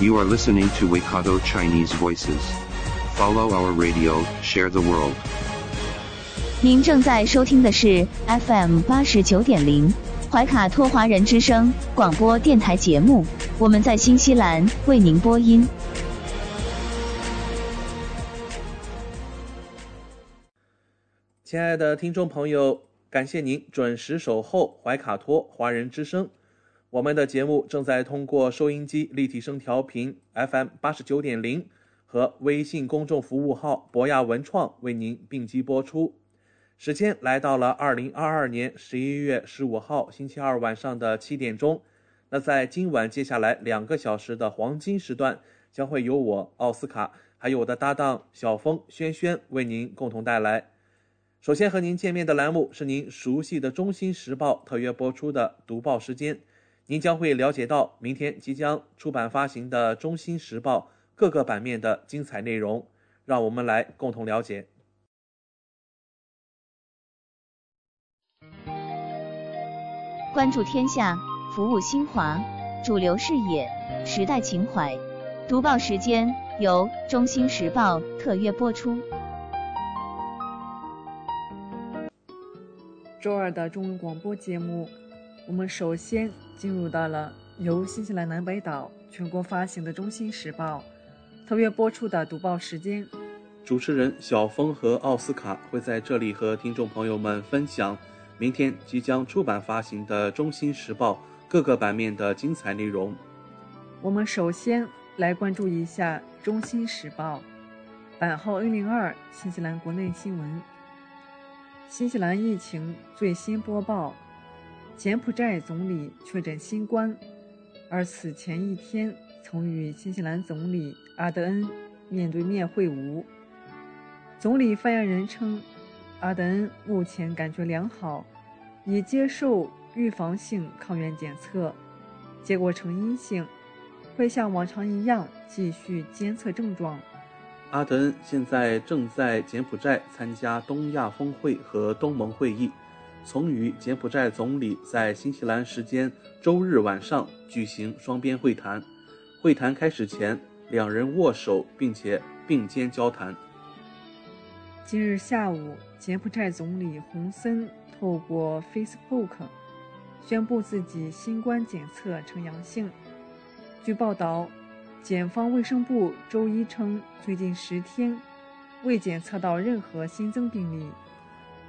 You are listening to Waikato Chinese Voices. Follow our radio, share the world. 您正在收听的是 FM 八十九点零怀卡托华人之声广播电台节目，我们在新西兰为您播音。亲爱的听众朋友，感谢您准时守候怀卡托华人之声。我们的节目正在通过收音机立体声调频 FM 八十九点零和微信公众服务号博雅文创为您并机播出。时间来到了二零二二年十一月十五号星期二晚上的七点钟。那在今晚接下来两个小时的黄金时段，将会由我奥斯卡还有我的搭档小峰、轩轩为您共同带来。首先和您见面的栏目是您熟悉的《中新时报》特约播出的读报时间，您将会了解到明天即将出版发行的《中新时报》各个版面的精彩内容。让我们来共同了解。关注天下，服务新华，主流视野，时代情怀。读报时间由中新时报特约播出。周二的中文广播节目，我们首先进入到了由新西兰南北岛全国发行的《中新时报》特约播出的读报时间。主持人小峰和奥斯卡会在这里和听众朋友们分享明天即将出版发行的《中新时报》各个版面的精彩内容。我们首先来关注一下《中新时报》版号 N 零二新西兰国内新闻。新西兰疫情最新播报：柬埔寨总理确诊新冠，而此前一天曾与新西兰总理阿德恩面对面会晤。总理发言人称，阿德恩目前感觉良好，已接受预防性抗原检测，结果呈阴性，会像往常一样继续监测症状。阿德恩现在正在柬埔寨参加东亚峰会和东盟会议，曾与柬埔寨总理在新西兰时间周日晚上举行双边会谈。会谈开始前，两人握手并且并肩交谈。今日下午，柬埔寨总理洪森透过 Facebook 宣布自己新冠检测呈阳性。据报道，检方卫生部周一称，最近十天未检测到任何新增病例。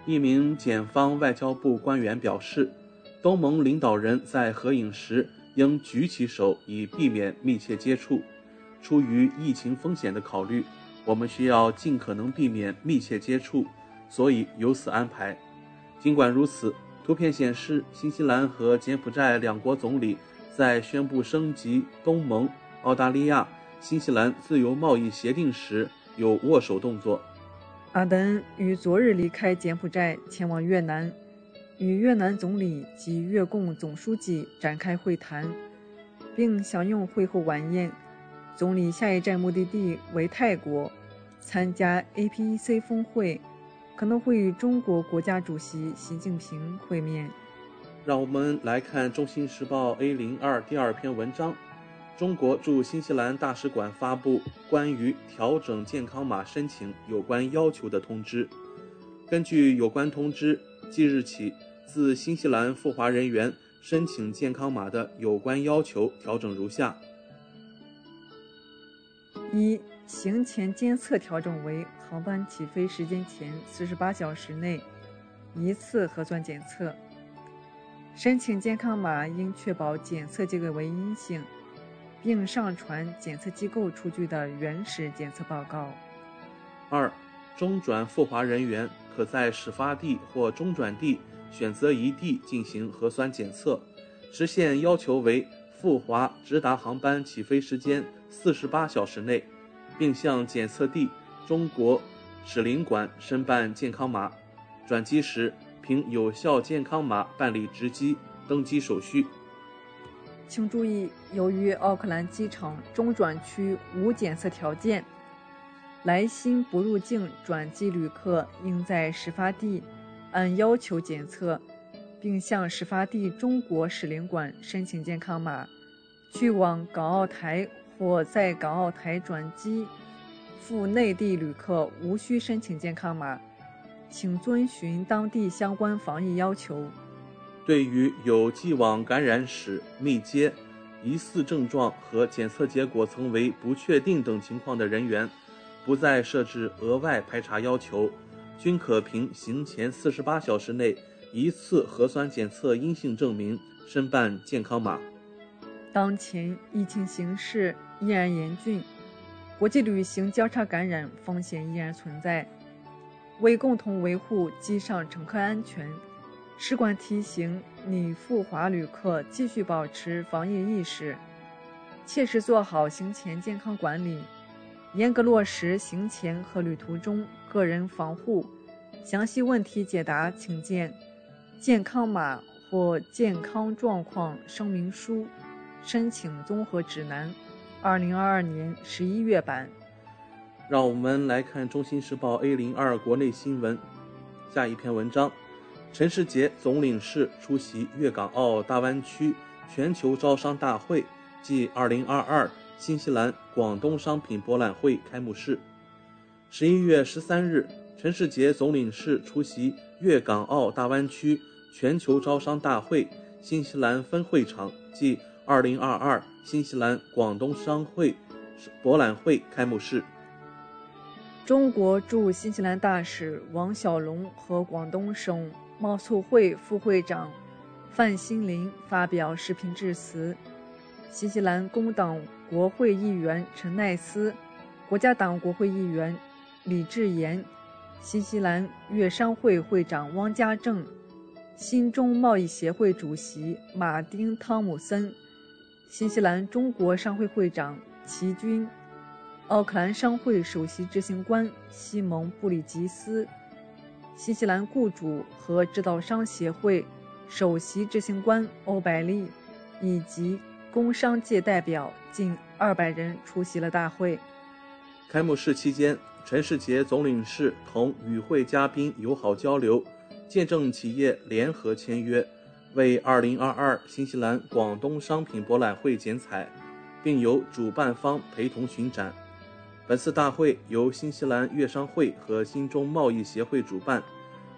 一名检方外交部官员表示，东盟领导人在合影时应举起手以避免密切接触。出于疫情风险的考虑，我们需要尽可能避免密切接触，所以有此安排。尽管如此，图片显示新西兰和柬埔寨两国总理在宣布升级东盟、澳大利亚、新西兰自由贸易协定时有握手动作。阿德恩于昨日离开柬埔寨，前往越南，与越南总理及越共总书记展开会谈，并享用会后晚宴。总理下一站目的地为泰国，参加 APEC 峰会，可能会与中国国家主席习近平会面。让我们来看《中新时报》A 零二第二篇文章：中国驻新西兰大使馆发布关于调整健康码申请有关要求的通知。根据有关通知，即日起，自新西兰赴华人员申请健康码的有关要求调整如下：一、行前监测调整为航班起飞时间前四十八小时内一次核酸检测。申请健康码应确保检测结果为阴性，并上传检测机构出具的原始检测报告。二、中转赴华人员可在始发地或中转地选择一地进行核酸检测，时限要求为赴华直达航班起飞时间四十八小时内，并向检测地中国使领馆申办健康码。转机时凭有效健康码办理值机登机手续。请注意，由于奥克兰机场中转区无检测条件，来新不入境转机旅客应在始发地按要求检测，并向始发地中国使领馆申请健康码。去往港澳台或在港澳台转机赴内地旅客无需申请健康码，请遵循当地相关防疫要求。对于有既往感染史、密接、疑似症状和检测结果曾为不确定等情况的人员，不再设置额外排查要求，均可凭行前四十八小时内一次核酸检测阴性证明申办健康码。当前疫情形势依然严峻，国际旅行交叉感染风险依然存在，为共同维护机上乘客安全。使馆提醒拟赴华旅客继续保持防疫意识，切实做好行前健康管理，严格落实行前和旅途中个人防护。详细问题解答，请见健康码或健康状况声明书申请综合指南，二零二二年十一月版。让我们来看《中新时报》A 零二国内新闻，下一篇文章。陈世杰总领事出席粤港澳大湾区全球招商大会暨2022新西兰广东商品博览会开幕式。十一月十三日，陈世杰总领事出席粤港澳大湾区全球招商大会新西兰分会场暨2022新西兰广东商会博览会开幕式。中国驻新西兰大使王小龙和广东省。贸促会副会长范新林发表视频致辞，新西兰工党国会议员陈奈斯、国家党国会议员李志言、新西兰粤商会会长汪家正、新中贸易协会主席马丁·汤姆森、新西兰中国商会会长齐军、奥克兰商会首席执行官西蒙·布里吉斯。新西兰雇主和制造商协会首席执行官欧百利以及工商界代表近二百人出席了大会。开幕式期间，陈世杰总领事同与会嘉宾友好交流，见证企业联合签约，为2022新西兰广东商品博览会剪彩，并由主办方陪同巡展。本次大会由新西兰粤商会和新中贸易协会主办，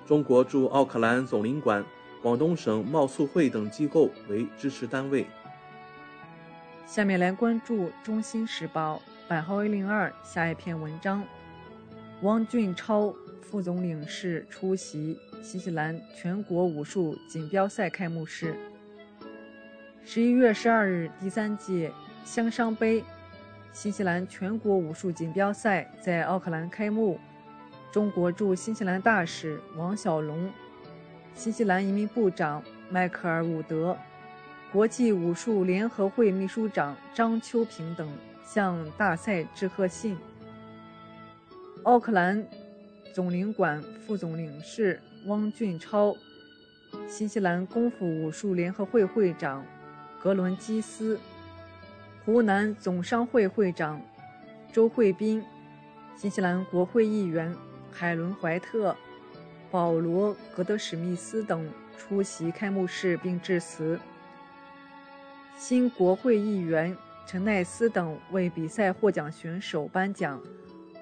中国驻奥克兰总领馆、广东省贸促会等机构为支持单位。下面来关注《中新时报》版号 A 零二下一篇文章：汪俊超副总领事出席新西兰全国武术锦标赛开幕式。十一月十二日，第三届香商杯。新西兰全国武术锦标赛在奥克兰开幕，中国驻新西兰大使王小龙、新西兰移民部长迈克尔·伍德、国际武术联合会秘书长张秋平等向大赛致贺信。奥克兰总领馆副总领事汪俊超、新西兰功夫武术联合会会长格伦基斯。湖南总商会会长周慧斌、新西兰国会议员海伦·怀特、保罗·格德史密斯等出席开幕式并致辞。新国会议员陈奈斯等为比赛获奖选手颁奖。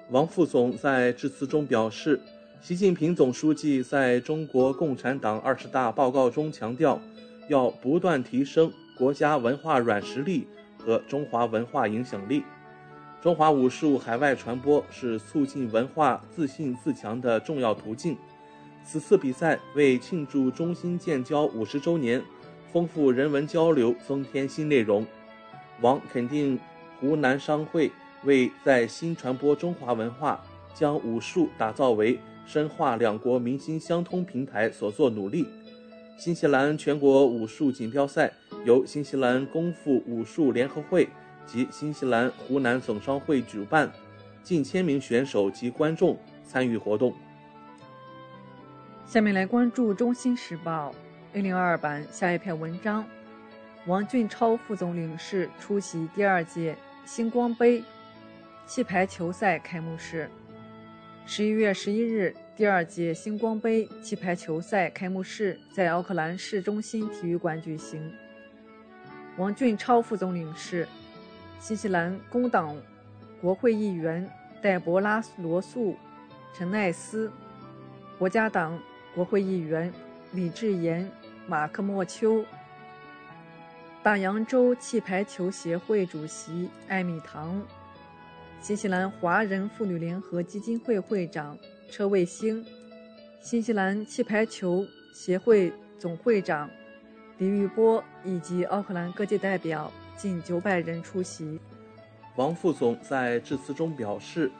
王副总在致辞中表示，习近平总书记在中国共产党二十大报告中强调，要不断提升国家文化软实力。和中华文化影响力，中华武术海外传播是促进文化自信自强的重要途径。此次比赛为庆祝中新建交五十周年，丰富人文交流，增添新内容。王肯定湖南商会为在新传播中华文化，将武术打造为深化两国民心相通平台所做努力。新西兰全国武术锦标赛。由新西兰功夫武术联合会及新西兰湖南总商会主办，近千名选手及观众参与活动。下面来关注《中新时报》A 零二版下一篇文章：王俊超副总领事出席第二届星光杯气排球赛开幕式。十一月十一日，第二届星光杯气排球赛开幕式在奥克兰市中心体育馆举行。王俊超副总领事、新西兰工党国会议员戴博拉·罗素·陈奈斯、国家党国会议员李志言、马克·莫丘、大洋洲气排球协会主席艾米唐、新西兰华人妇女联合基金会会长车卫星、新西兰气排球协会总会长。李玉波以及奥克兰各界代表近九百人出席。王副总在致辞中表示，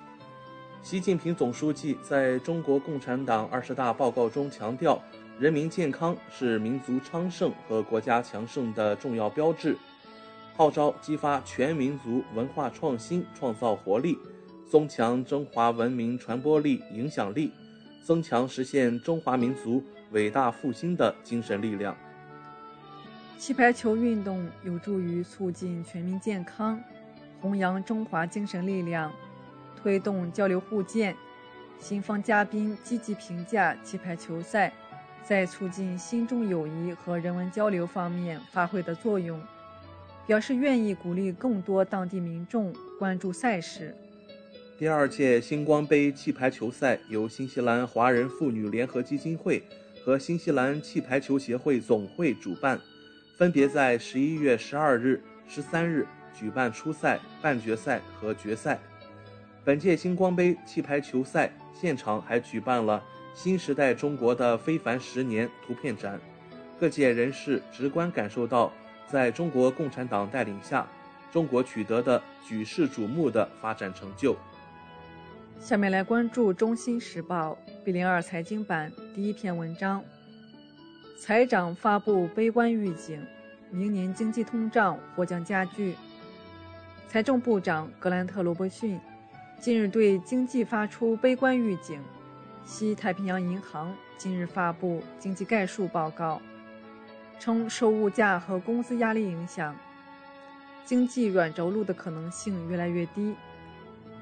习近平总书记在中国共产党二十大报告中强调，人民健康是民族昌盛和国家强盛的重要标志，号召激发全民族文化创新创造活力，增强中华文明传播力影响力，增强实现中华民族伟大复兴的精神力量。气排球运动有助于促进全民健康，弘扬中华精神力量，推动交流互鉴。新方嘉宾积极评价气排球赛在促进新中友谊和人文交流方面发挥的作用，表示愿意鼓励更多当地民众关注赛事。第二届星光杯气排球赛由新西兰华人妇女联合基金会和新西兰气排球协会总会主办。分别在十一月十二日、十三日举办初赛、半决赛和决赛。本届星光杯气排球赛现场还举办了“新时代中国的非凡十年”图片展，各界人士直观感受到在中国共产党带领下，中国取得的举世瞩目的发展成就。下面来关注《中新时报》B 零二财经版第一篇文章。财长发布悲观预警，明年经济通胀或将加剧。财政部长格兰特·罗伯逊近日对经济发出悲观预警。西太平洋银行近日发布经济概述报告，称受物价和工资压力影响，经济软着陆的可能性越来越低。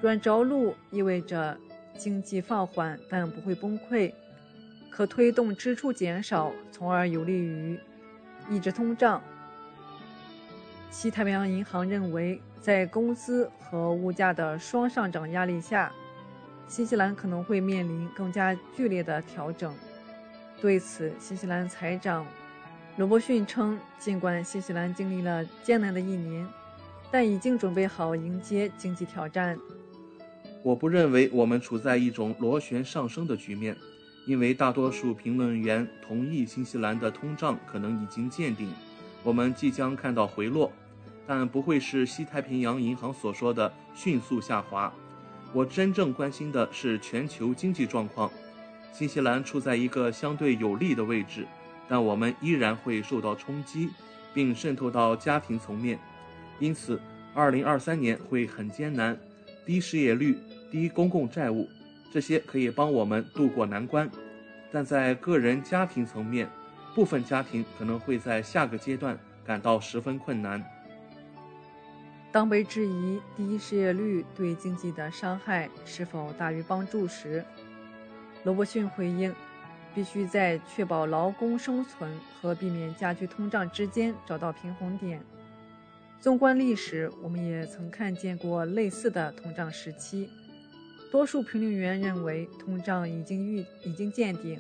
软着陆意味着经济放缓，但不会崩溃。可推动支出减少，从而有利于抑制通胀。西太平洋银行认为，在工资和物价的双上涨压力下，新西兰可能会面临更加剧烈的调整。对此，新西兰财长罗伯逊称，尽管新西兰经历了艰难的一年，但已经准备好迎接经济挑战。我不认为我们处在一种螺旋上升的局面。因为大多数评论员同意新西兰的通胀可能已经见顶，我们即将看到回落，但不会是西太平洋银行所说的迅速下滑。我真正关心的是全球经济状况。新西兰处在一个相对有利的位置，但我们依然会受到冲击，并渗透到家庭层面。因此，2023年会很艰难，低失业率、低公共债务。这些可以帮我们渡过难关，但在个人家庭层面，部分家庭可能会在下个阶段感到十分困难。当被质疑低失业率对经济的伤害是否大于帮助时，罗伯逊回应：“必须在确保劳工生存和避免加剧通胀之间找到平衡点。”纵观历史，我们也曾看见过类似的通胀时期。多数评论员认为通胀已经预已经见顶，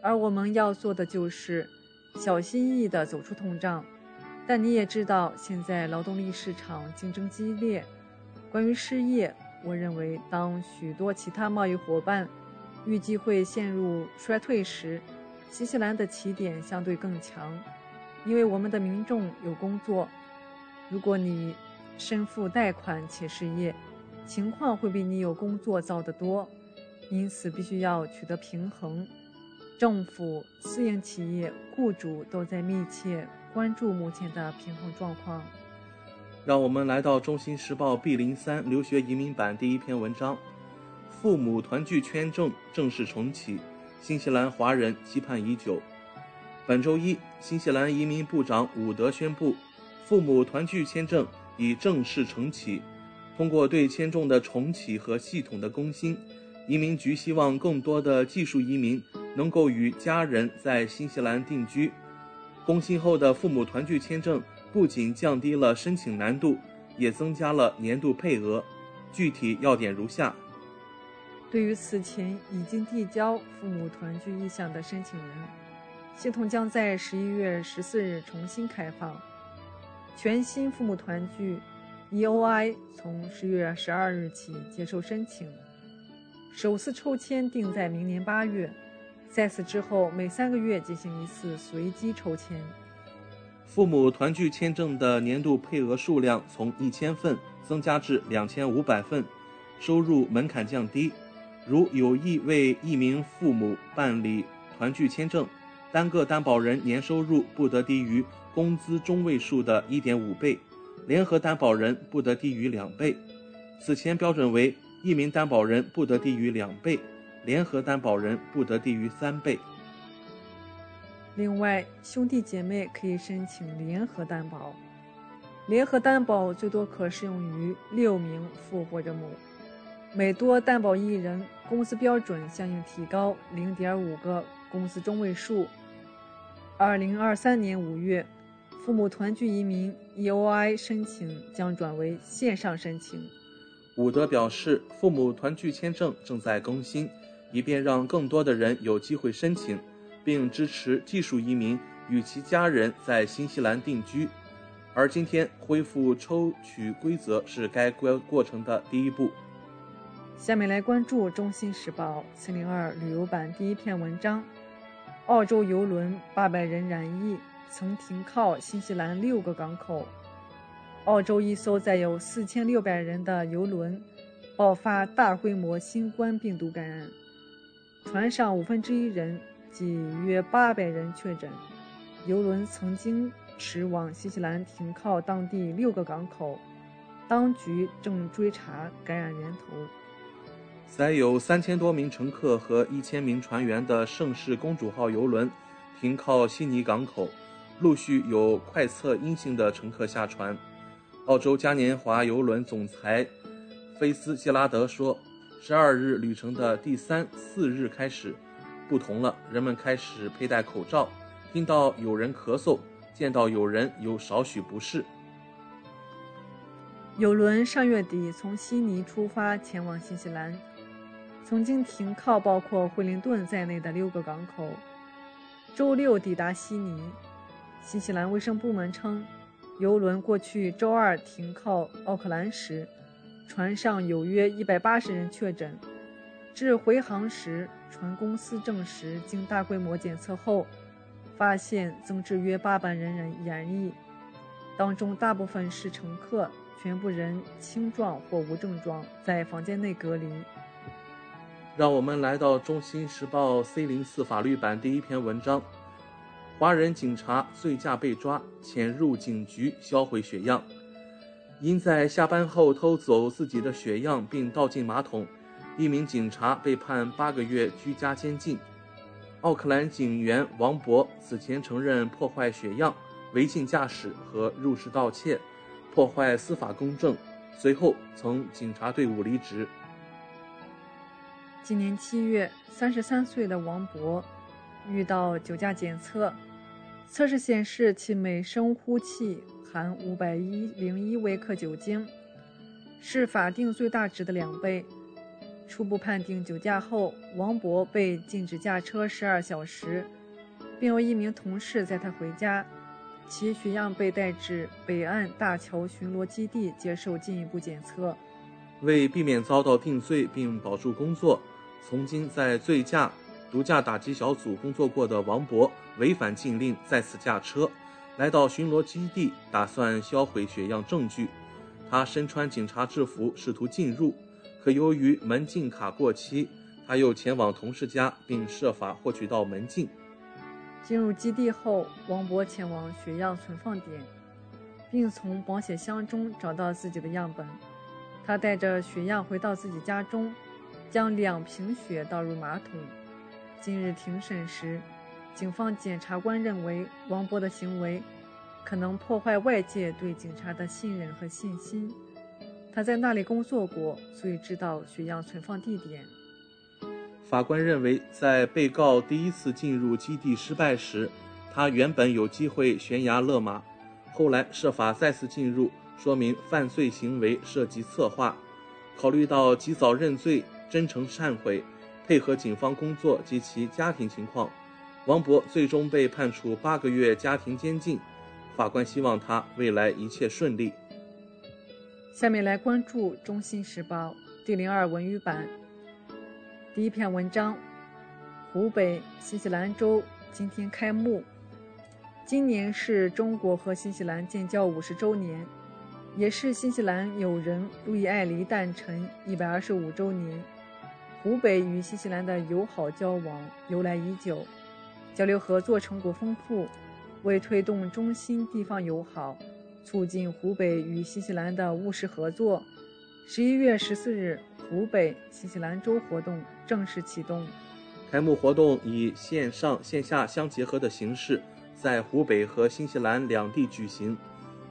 而我们要做的就是小心翼翼地走出通胀。但你也知道，现在劳动力市场竞争激烈。关于失业，我认为当许多其他贸易伙伴预计会陷入衰退时，新西兰的起点相对更强，因为我们的民众有工作。如果你身负贷款且失业，情况会比你有工作糟得多，因此必须要取得平衡。政府、私营企业、雇主都在密切关注目前的平衡状况。让我们来到《中新时报》B 零三留学移民版第一篇文章：父母团聚签证正式重启，新西兰华人期盼已久。本周一，新西兰移民部长伍德宣布，父母团聚签证已正式重启。通过对签证的重启和系统的更新，移民局希望更多的技术移民能够与家人在新西兰定居。更新后的父母团聚签证不仅降低了申请难度，也增加了年度配额。具体要点如下：对于此前已经递交父母团聚意向的申请人，系统将在十一月十四日重新开放。全新父母团聚 （EOI） 从十月十二日起接受申请，首次抽签定在明年八月。在此之后，每三个月进行一次随机抽签。父母团聚签证的年度配额数量从一千份增加至两千五百份，收入门槛降低。如有意为一名父母办理团聚签证，单个担保人年收入不得低于工资中位数的一点五倍，联合担保人不得低于两倍。此前标准为一名担保人不得低于两倍。联合担保人不得低于三倍。另外，兄弟姐妹可以申请联合担保，联合担保最多可适用于六名父或者母，每多担保一人，工资标准相应提高零点五个工资中位数。二零二三年五月，父母团聚移民 EOI 申请将转为线上申请。伍德表示，父母团聚签证正在更新。以便让更多的人有机会申请，并支持技术移民与其家人在新西兰定居。而今天恢复抽取规则是该过过程的第一步。下面来关注《中新时报》四零二旅游版第一篇文章：澳洲游轮八百人染疫，曾停靠新西兰六个港口。澳洲一艘载有四千六百人的游轮爆发大规模新冠病毒感染。船上五分之一人，即约八百人确诊。游轮曾经驶往新西兰，停靠当地六个港口，当局正追查感染源头。载有三千多名乘客和一千名船员的盛世公主号游轮停靠悉尼港口，陆续有快测阴性的乘客下船。澳洲嘉年华游轮总裁菲斯杰拉德说。十二日旅程的第三四日开始，不同了。人们开始佩戴口罩，听到有人咳嗽，见到有人有少许不适。游轮上月底从悉尼出发前往新西兰，曾经停靠包括惠灵顿在内的六个港口。周六抵达悉尼，新西兰卫生部门称，游轮过去周二停靠奥克兰时。船上有约一百八十人确诊，至回航时，船公司证实，经大规模检测后，发现增至约八百人染染疫，当中大部分是乘客，全部人轻状或无症状，在房间内隔离。让我们来到《中新时报》C 零四法律版第一篇文章：华人警察醉驾被抓，潜入警局销毁血样。因在下班后偷走自己的血样并倒进马桶，一名警察被判八个月居家监禁。奥克兰警员王博此前承认破坏血样、违禁驾驶和入室盗窃，破坏司法公正，随后从警察队伍离职。今年七月，三十三岁的王博遇到酒驾检测，测试显示其每升呼气。含五百一零一微克酒精，是法定最大值的两倍。初步判定酒驾后，王博被禁止驾车十二小时，并由一名同事载他回家。其血样被带至北岸大桥巡逻基地接受进一步检测。为避免遭到定罪并保住工作，曾经在醉驾、毒驾打击小组工作过的王博违反禁令再次驾车。来到巡逻基地，打算销毁血样证据。他身穿警察制服，试图进入，可由于门禁卡过期，他又前往同事家，并设法获取到门禁。进入基地后，王博前往血样存放点，并从保险箱中找到自己的样本。他带着血样回到自己家中，将两瓶血倒入马桶。今日庭审时，警方检察官认为王博的行为可能破坏外界对警察的信任和信心。他在那里工作过，所以知道血样存放地点。法官认为，在被告第一次进入基地失败时，他原本有机会悬崖勒马，后来设法再次进入。说明犯罪行为涉及策划。考虑到及早认罪、真诚忏悔、配合警方工作及其家庭情况，王博最终被判处八个月家庭监禁。法官希望他未来一切顺利。下面来关注《中新时报》第零二文娱版第一篇文章：湖北新西兰州今天开幕。今年是中国和新西兰建交五十周年。也是新西兰友人路易艾黎诞辰一百二十五周年。湖北与新西兰的友好交往由来已久，交流合作成果丰富。为推动中新地方友好，促进湖北与新西兰的务实合作，十一月十四日，湖北新西兰周活动正式启动。开幕活动以线上线下相结合的形式，在湖北和新西兰两地举行。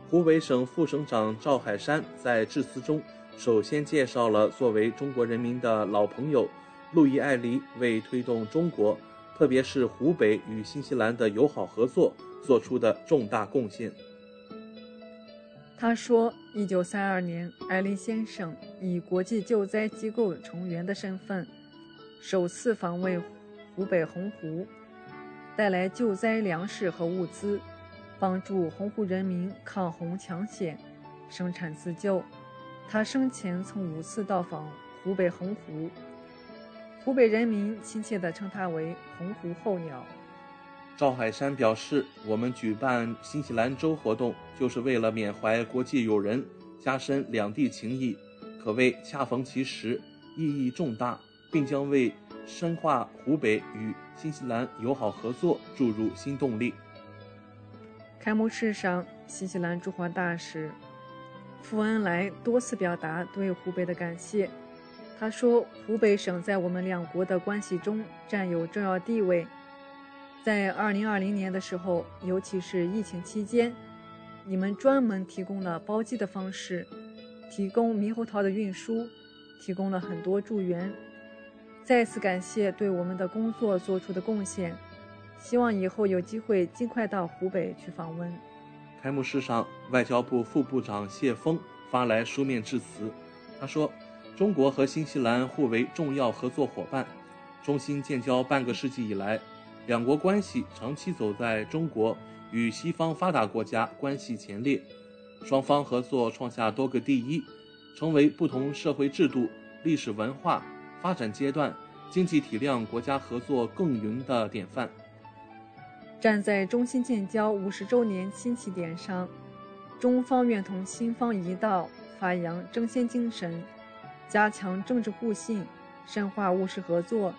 湖北省副省长赵海山在致辞中，首先介绍了作为中国人民的老朋友，路易艾黎为推动中国，特别是湖北与新西兰的友好合作做出的重大贡献。他说：“1932 年，艾黎先生以国际救灾机构成员的身份，首次访问湖北洪湖，带来救灾粮食和物资。”帮助洪湖人民抗洪抢险、生产自救。他生前曾五次到访湖北洪湖，湖北人民亲切地称他为“洪湖候鸟”。赵海山表示：“我们举办新西兰周活动，就是为了缅怀国际友人，加深两地情谊，可谓恰逢其时，意义重大，并将为深化湖北与新西兰友好合作注入新动力。”开幕式上，新西兰驻华大使傅恩来多次表达对湖北的感谢。他说：“湖北省在我们两国的关系中占有重要地位。在2020年的时候，尤其是疫情期间，你们专门提供了包机的方式，提供猕猴桃的运输，提供了很多助援。再次感谢对我们的工作做出的贡献。”希望以后有机会尽快到湖北去访问。开幕式上，外交部副部长谢峰发来书面致辞。他说：“中国和新西兰互为重要合作伙伴。中新建交半个世纪以来，两国关系长期走在中国与西方发达国家关系前列，双方合作创下多个第一，成为不同社会制度、历史文化、发展阶段、经济体量国家合作共赢的典范。”站在中新建交五十周年新起点上，中方愿同新方一道，发扬争先精神，加强政治互信，深化务实合作，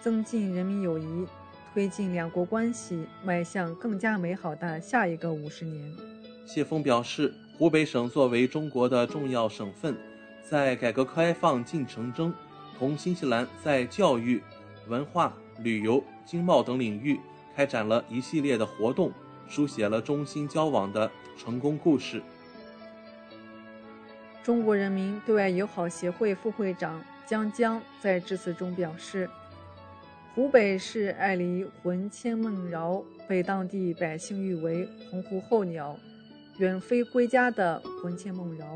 增进人民友谊，推进两国关系迈向更加美好的下一个五十年。谢峰表示，湖北省作为中国的重要省份，在改革开放进程中，同新西兰在教育、文化、旅游、经贸等领域。开展了一系列的活动，书写了中新交往的成功故事。中国人民对外友好协会副会长江江在致辞中表示：“湖北是爱离魂牵梦绕，被当地百姓誉为‘洪湖候鸟’，远飞归家的魂牵梦绕。”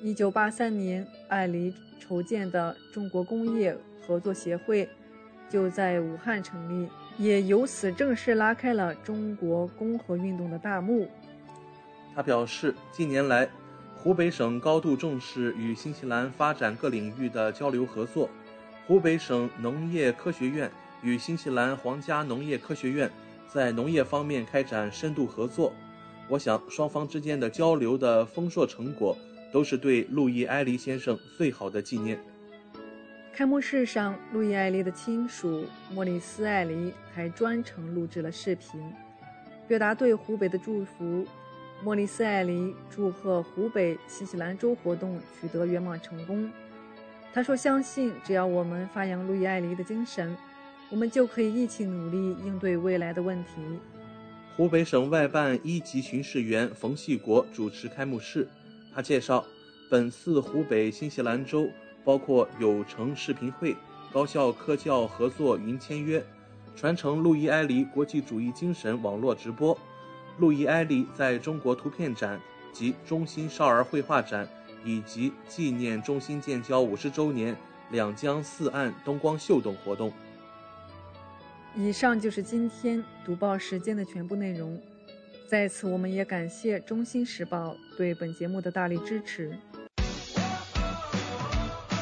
一九八三年，爱离筹建的中国工业合作协会就在武汉成立。也由此正式拉开了中国工和运动的大幕。他表示，近年来，湖北省高度重视与新西兰发展各领域的交流合作。湖北省农业科学院与新西兰皇家农业科学院在农业方面开展深度合作。我想，双方之间的交流的丰硕成果，都是对路易埃黎先生最好的纪念。开幕式上，路易·艾黎的亲属莫里斯·艾黎还专程录制了视频，表达对湖北的祝福。莫里斯·艾黎祝贺湖北新西兰州活动取得圆满成功。他说：“相信只要我们发扬路易·艾黎的精神，我们就可以一起努力应对未来的问题。”湖北省外办一级巡视员冯细国主持开幕式。他介绍，本次湖北新西兰州包括有成视频会、高校科教合作云签约、传承路易·埃黎国际主义精神网络直播、路易·埃黎在中国图片展及中心少儿绘画展，以及纪念中心建交五十周年两江四岸灯光秀等活动。以上就是今天读报时间的全部内容。在此，我们也感谢《中新时报》对本节目的大力支持。《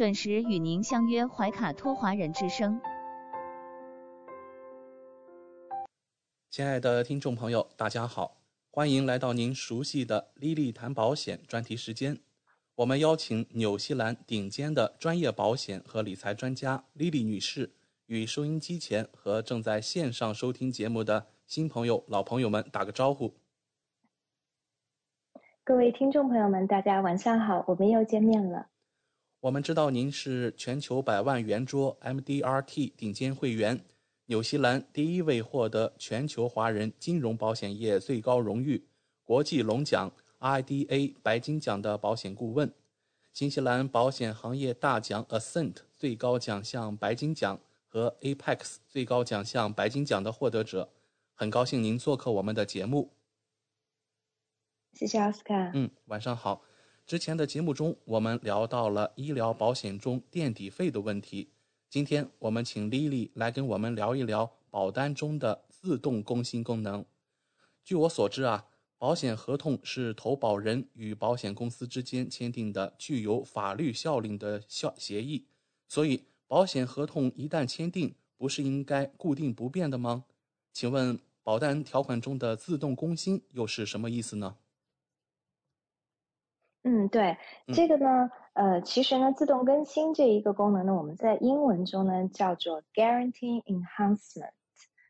准时与您相约怀卡托华人之声。亲爱的听众朋友，大家好，欢迎来到您熟悉的丽丽谈保险专题时间。我们邀请纽西兰顶尖的专业保险和理财专家丽丽女士。与收音机前和正在线上收听节目的新朋友、老朋友们打个招呼。各位听众朋友们，大家晚上好，我们又见面了。我们知道您是全球百万圆桌 MDRT 顶尖会员，纽西兰第一位获得全球华人金融保险业最高荣誉国际龙奖 IDA 白金奖的保险顾问，新西兰保险行业大奖 Ascent 最高奖项白金奖。和 Apex 最高奖项白金奖的获得者，很高兴您做客我们的节目。谢谢奥斯卡。嗯，晚上好。之前的节目中，我们聊到了医疗保险中垫底费的问题。今天我们请 Lily 来跟我们聊一聊保单中的自动更新功能。据我所知啊，保险合同是投保人与保险公司之间签订的具有法律效力的效协议，所以。保险合同一旦签订，不是应该固定不变的吗？请问保单条款中的自动更新又是什么意思呢？嗯，对，这个呢，呃，其实呢，自动更新这一个功能呢，我们在英文中呢叫做 Guarantee Enhancement，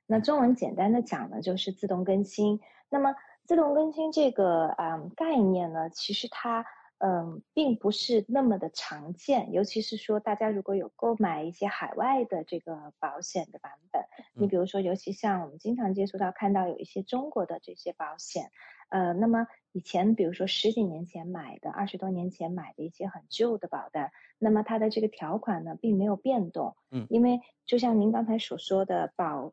那中文简单的讲呢就是自动更新。那么自动更新这个啊概念呢，其实它。嗯，并不是那么的常见，尤其是说大家如果有购买一些海外的这个保险的版本，你比如说，尤其像我们经常接触到看到有一些中国的这些保险，呃，那么以前比如说十几年前买的，二十多年前买的一些很旧的保单，那么它的这个条款呢并没有变动，嗯，因为就像您刚才所说的保。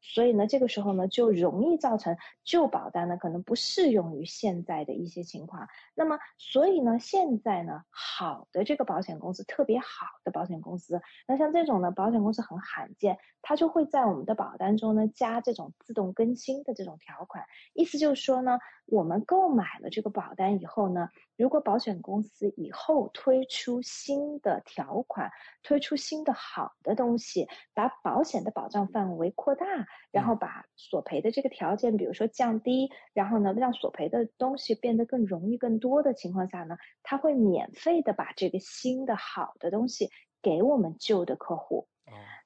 所以呢，这个时候呢，就容易造成旧保单呢可能不适用于现在的一些情况。那么，所以呢，现在呢，好的这个保险公司，特别好的保险公司，那像这种呢，保险公司很罕见，它就会在我们的保单中呢加这种自动更新的这种条款。意思就是说呢，我们购买了这个保单以后呢，如果保险公司以后推出新的条款，推出新的好的东西，把保险的保障范围扩大。然后把索赔的这个条件，比如说降低，然后呢，让索赔的东西变得更容易、更多的情况下呢，他会免费的把这个新的好的东西给我们旧的客户。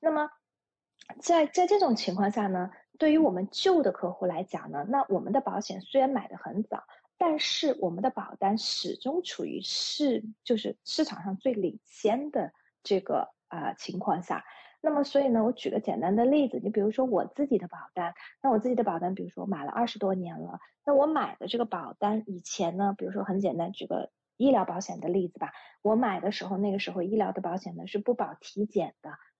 那么，在在这种情况下呢，对于我们旧的客户来讲呢，那我们的保险虽然买的很早，但是我们的保单始终处于市就是市场上最领先的这个啊情况下。那么，所以呢，我举个简单的例子，你比如说我自己的保单，那我自己的保单，比如说我买了二十多年了，那我买的这个保单以前呢，比如说很简单，举个医疗保险的例子吧，我买的时候，那个时候医疗的保险呢是不保体检的。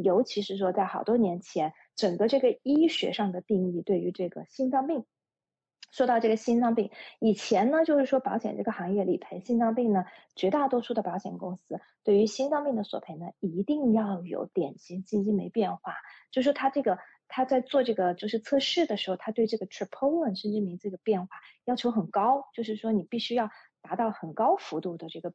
尤其是说，在好多年前，整个这个医学上的定义对于这个心脏病，说到这个心脏病，以前呢，就是说保险这个行业理赔心脏病呢，绝大多数的保险公司对于心脏病的索赔呢，一定要有典型心肌酶变化，就是说他这个他在做这个就是测试的时候，他对这个 troponin 心肌酶这个变化要求很高，就是说你必须要达到很高幅度的这个。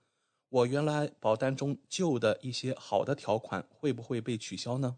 我原来保单中旧的一些好的条款会不会被取消呢？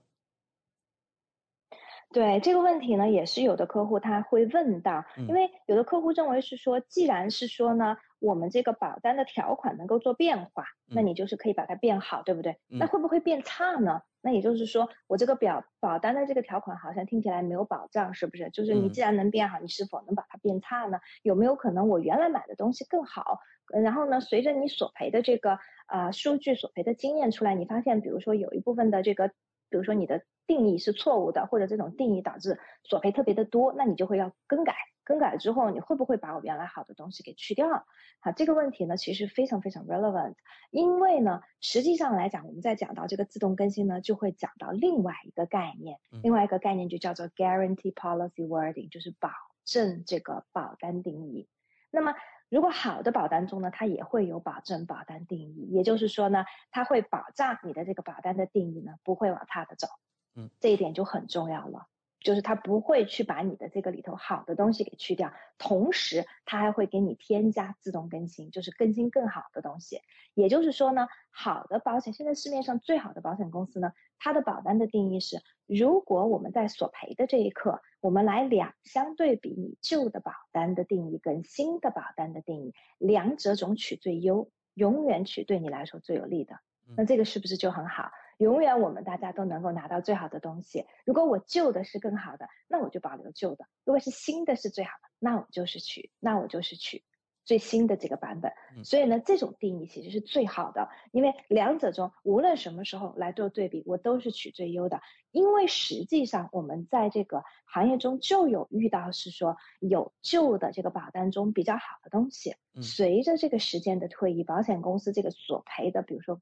对这个问题呢，也是有的客户他会问到，因为有的客户认为是说，既然是说呢，我们这个保单的条款能够做变化，那你就是可以把它变好，对不对？那会不会变差呢？那也就是说，我这个表保单的这个条款好像听起来没有保障，是不是？就是你既然能变好，你是否能把它变差呢？有没有可能我原来买的东西更好，然后呢，随着你索赔的这个啊数据索赔的经验出来，你发现比如说有一部分的这个，比如说你的。定义是错误的，或者这种定义导致索赔特别的多，那你就会要更改。更改之后，你会不会把我原来好的东西给去掉？好，这个问题呢，其实非常非常 relevant。因为呢，实际上来讲，我们在讲到这个自动更新呢，就会讲到另外一个概念，另外一个概念就叫做 guarantee policy wording，就是保证这个保单定义。那么，如果好的保单中呢，它也会有保证保单定义，也就是说呢，它会保障你的这个保单的定义呢，不会往差的走。嗯，这一点就很重要了，就是它不会去把你的这个里头好的东西给去掉，同时它还会给你添加自动更新，就是更新更好的东西。也就是说呢，好的保险，现在市面上最好的保险公司呢，它的保单的定义是，如果我们在索赔的这一刻，我们来两相对比你旧的保单的定义跟新的保单的定义，两者总取最优，永远取对你来说最有利的。那这个是不是就很好？永远我们大家都能够拿到最好的东西。如果我旧的是更好的，那我就保留旧的；如果是新的是最好的，那我就是取，那我就是取最新的这个版本。所以呢，这种定义其实是最好的，因为两者中无论什么时候来做对比，我都是取最优的。因为实际上我们在这个行业中就有遇到是说有旧的这个保单中比较好的东西，随着这个时间的推移，保险公司这个索赔的，比如说。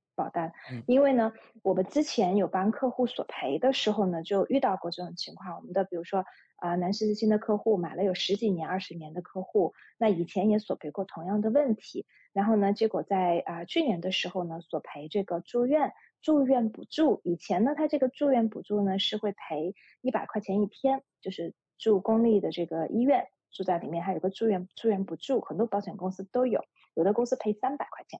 保单。因为呢，我们之前有帮客户索赔的时候呢，就遇到过这种情况。我们的比如说啊，南十字星的客户买了有十几年、二十年的客户，那以前也索赔过同样的问题。然后呢，结果在啊去年的时候呢，索赔这个住院住院补助。以前呢，他这个住院补助呢是会赔一百块钱一天，就是。住公立的这个医院，住在里面还有个住院住院补助，很多保险公司都有，有的公司赔三百块钱，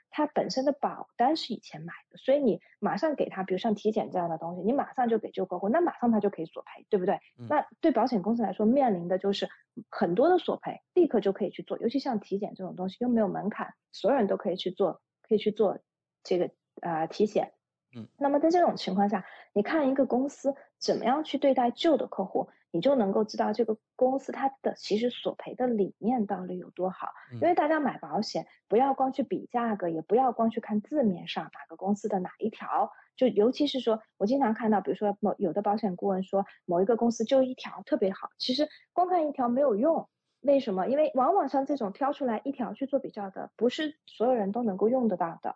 他本身的保单是以前买的，所以你马上给他，比如像体检这样的东西，你马上就给旧客户，那马上他就可以索赔，对不对？那对保险公司来说，面临的就是很多的索赔，立刻就可以去做，尤其像体检这种东西又没有门槛，所有人都可以去做，可以去做。这个啊体检，嗯，那么在这种情况下，你看一个公司怎么样去对待旧的客户，你就能够知道这个公司它的其实索赔的理念到底有多好。因为大家买保险不要光去比价格，也不要光去看字面上哪个公司的哪一条，就尤其是说我经常看到，比如说某有的保险顾问说某一个公司就一条特别好，其实光看一条没有用。为什么？因为往往像这种挑出来一条去做比较的，不是所有人都能够用得到的。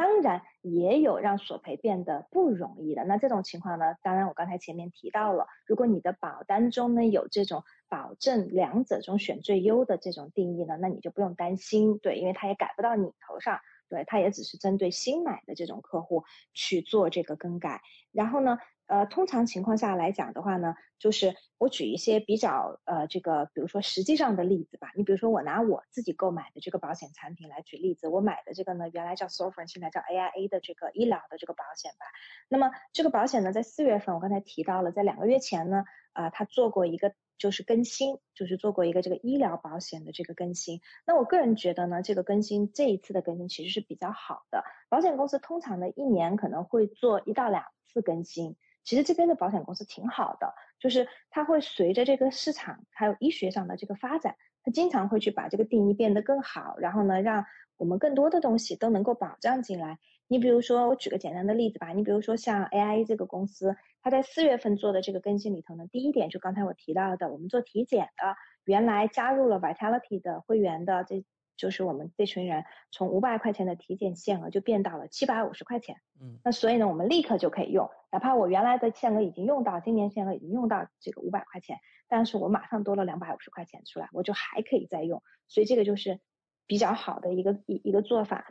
当然也有让索赔变得不容易的。那这种情况呢，当然我刚才前面提到了，如果你的保单中呢有这种保证两者中选最优的这种定义呢，那你就不用担心，对，因为它也改不到你头上，对，它也只是针对新买的这种客户去做这个更改。然后呢？呃，通常情况下来讲的话呢，就是我举一些比较呃这个，比如说实际上的例子吧。你比如说我拿我自己购买的这个保险产品来举例子，我买的这个呢，原来叫 s o f r e n 现在叫 AIA 的这个医疗的这个保险吧。那么这个保险呢，在四月份我刚才提到了，在两个月前呢，啊，它做过一个就是更新，就是做过一个这个医疗保险的这个更新。那我个人觉得呢，这个更新这一次的更新其实是比较好的。保险公司通常呢，一年可能会做一到两次更新。其实这边的保险公司挺好的，就是它会随着这个市场还有医学上的这个发展，它经常会去把这个定义变得更好，然后呢，让我们更多的东西都能够保障进来。你比如说，我举个简单的例子吧，你比如说像 AIA 这个公司，它在四月份做的这个更新里头呢，第一点就刚才我提到的，我们做体检的，原来加入了 Vitality 的会员的这。就是我们这群人从五百块钱的体检限额就变到了七百五十块钱，嗯，那所以呢，我们立刻就可以用，哪怕我原来的限额已经用到，今年限额已经用到这个五百块钱，但是我马上多了两百五十块钱出来，我就还可以再用，所以这个就是比较好的一个一一个做法。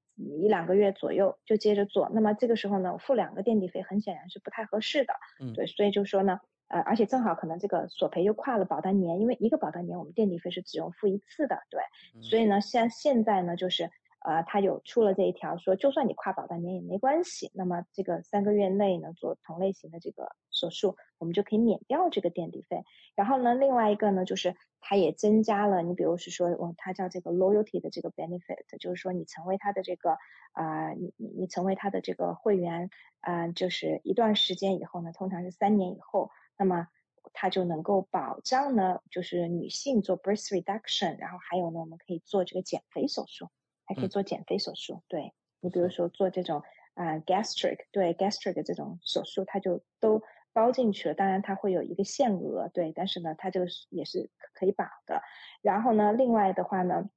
一两个月左右就接着做，那么这个时候呢，付两个垫底费很显然是不太合适的。嗯，对，所以就说呢，呃，而且正好可能这个索赔又跨了保单年，因为一个保单年我们垫底费是只用付一次的，对。所以呢，像现在呢，就是呃，他有出了这一条，说就算你跨保半年也没关系，那么这个三个月内呢做同类型的这个手术，我们就可以免掉这个垫底费。然后呢，另外一个呢就是。它也增加了，你比如是说，哦，它叫这个 loyalty 的这个 benefit，就是说你成为它的这个啊，你你你成为它的这个会员，啊，就是一段时间以后呢，通常是三年以后，那么它就能够保障呢，就是女性做 breast reduction，然后还有呢，我们可以做这个减肥手术，还可以做减肥手术。对你比如说做这种啊 gastric，对 gastric 的这种手术，它就都。包进去了，当然它会有一个限额，对，但是呢，它这个也是可以保的。然后呢，另外的话呢，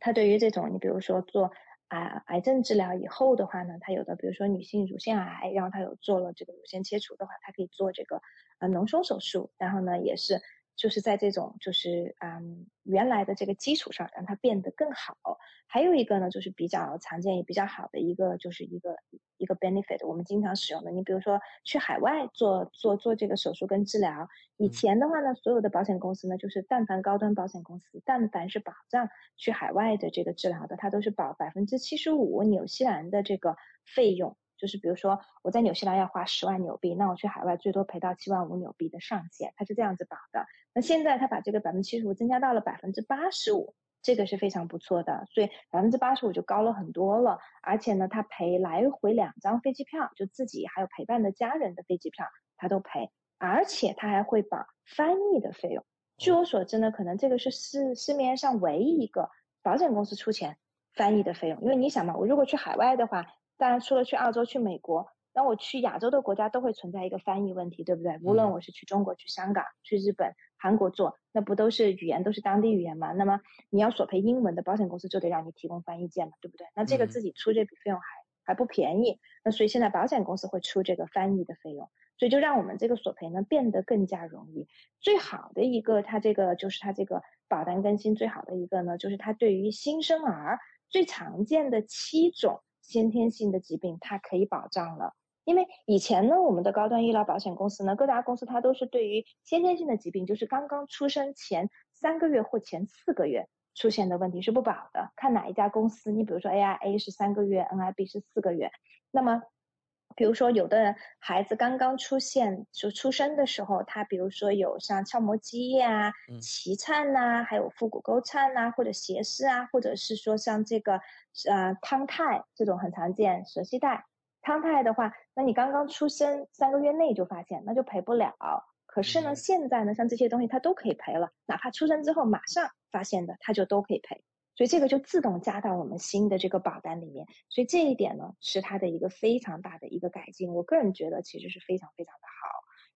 它对于这种你比如说做啊癌症治疗以后的话呢，它有的比如说女性乳腺癌，然后它有做了这个乳腺切除的话，它可以做这个呃脓胸手术，然后呢也是。就是在这种就是嗯原来的这个基础上让它变得更好，还有一个呢就是比较常见也比较好的一个就是一个一个 benefit，我们经常使用的，你比如说去海外做做做这个手术跟治疗，以前的话呢，所有的保险公司呢就是但凡高端保险公司，但凡是保障去海外的这个治疗的，它都是保百分之七十五纽西兰的这个费用。就是比如说我在纽西兰要花十万纽币，那我去海外最多赔到七万五纽币的上限，它是这样子保的。那现在他把这个百分之七十五增加到了百分之八十五，这个是非常不错的，所以百分之八十五就高了很多了。而且呢，他赔来回两张飞机票，就自己还有陪伴的家人的飞机票，他都赔，而且他还会把翻译的费用。据我所知呢，可能这个是市市面上唯一一个保险公司出钱翻译的费用，因为你想嘛，我如果去海外的话。当然，除了去澳洲、去美国，那我去亚洲的国家都会存在一个翻译问题，对不对？无论我是去中国、去香港、去日本、韩国做，那不都是语言都是当地语言吗？那么你要索赔英文的保险公司就得让你提供翻译件嘛，对不对？那这个自己出这笔费用还还不便宜，那所以现在保险公司会出这个翻译的费用，所以就让我们这个索赔呢变得更加容易。最好的一个，它这个就是它这个保单更新最好的一个呢，就是它对于新生儿最常见的七种。先天性的疾病，它可以保障了。因为以前呢，我们的高端医疗保险公司呢，各大公司它都是对于先天性的疾病，就是刚刚出生前三个月或前四个月出现的问题是不保的。看哪一家公司，你比如说 AIA 是三个月，NIB 是四个月，那么。比如说，有的孩子刚刚出现就出生的时候，他比如说有像鞘膜积液啊、脐颤呐，还有腹股沟颤呐，或者斜视啊，或者是说像这个呃汤态这种很常见，舌系带，康泰的话，那你刚刚出生三个月内就发现，那就赔不了。可是呢，现在呢，像这些东西它都可以赔了，哪怕出生之后马上发现的，它就都可以赔。所以这个就自动加到我们新的这个保单里面。所以这一点呢，是它的一个非常大的一个改进。我个人觉得其实是非常非常的好。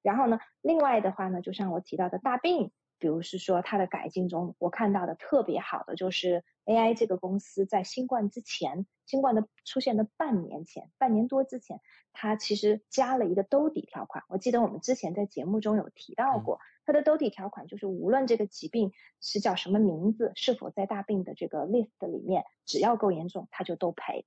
然后呢，另外的话呢，就像我提到的大病。比如是说它的改进中，我看到的特别好的就是 AI 这个公司在新冠之前，新冠的出现的半年前，半年多之前，它其实加了一个兜底条款。我记得我们之前在节目中有提到过，它的兜底条款就是无论这个疾病是叫什么名字，是否在大病的这个 list 里面，只要够严重，它就都赔。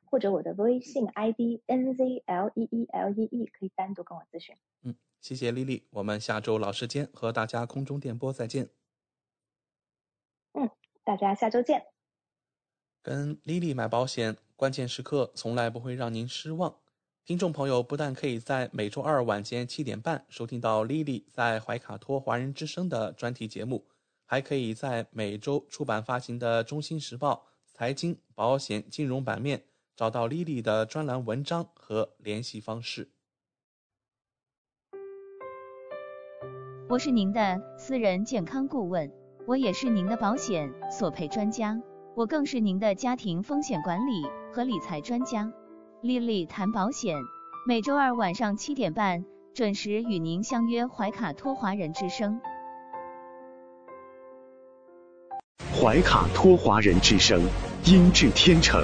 或者我的微信 ID N Z L E E L E E，可以单独跟我咨询。嗯。谢谢丽丽，我们下周老时间和大家空中电波再见。嗯，大家下周见。跟丽丽买保险，关键时刻从来不会让您失望。听众朋友不但可以在每周二晚间七点半收听到丽丽在怀卡托华人之声的专题节目，还可以在每周出版发行的《中心时报》财经、保险、金融版面找到丽丽的专栏文章和联系方式。我是您的私人健康顾问，我也是您的保险索赔专家，我更是您的家庭风险管理和理财专家。丽丽谈保险，每周二晚上七点半准时与您相约怀卡托华人之声。怀卡托华人之声，音质天成，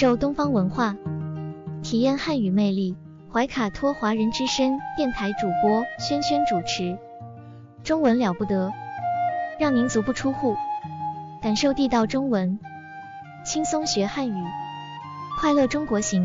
受东方文化，体验汉语魅力。怀卡托华人之声电台主播轩轩主持，中文了不得，让您足不出户，感受地道中文，轻松学汉语，快乐中国行。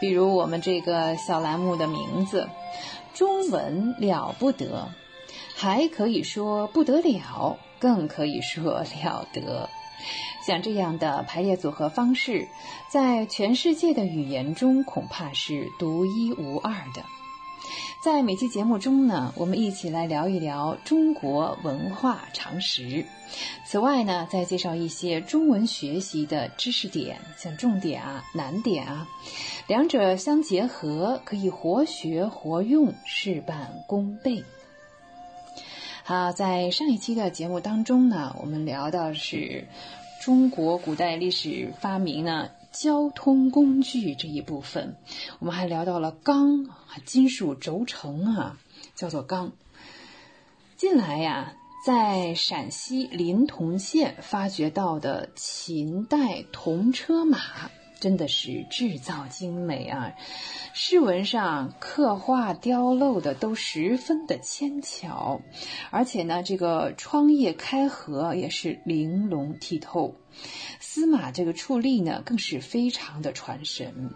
比如我们这个小栏目的名字“中文了不得”，还可以说不得了，更可以说了得。像这样的排列组合方式，在全世界的语言中恐怕是独一无二的。在每期节目中呢，我们一起来聊一聊中国文化常识。此外呢，再介绍一些中文学习的知识点，像重点啊、难点啊，两者相结合，可以活学活用，事半功倍。好，在上一期的节目当中呢，我们聊到是中国古代历史发明呢。交通工具这一部分，我们还聊到了钢，金属轴承啊，叫做钢。近来呀，在陕西临潼县发掘到的秦代铜车马，真的是制造精美啊，饰纹上刻画雕镂的都十分的纤巧，而且呢，这个窗叶开合也是玲珑剔透。司马这个矗立呢，更是非常的传神。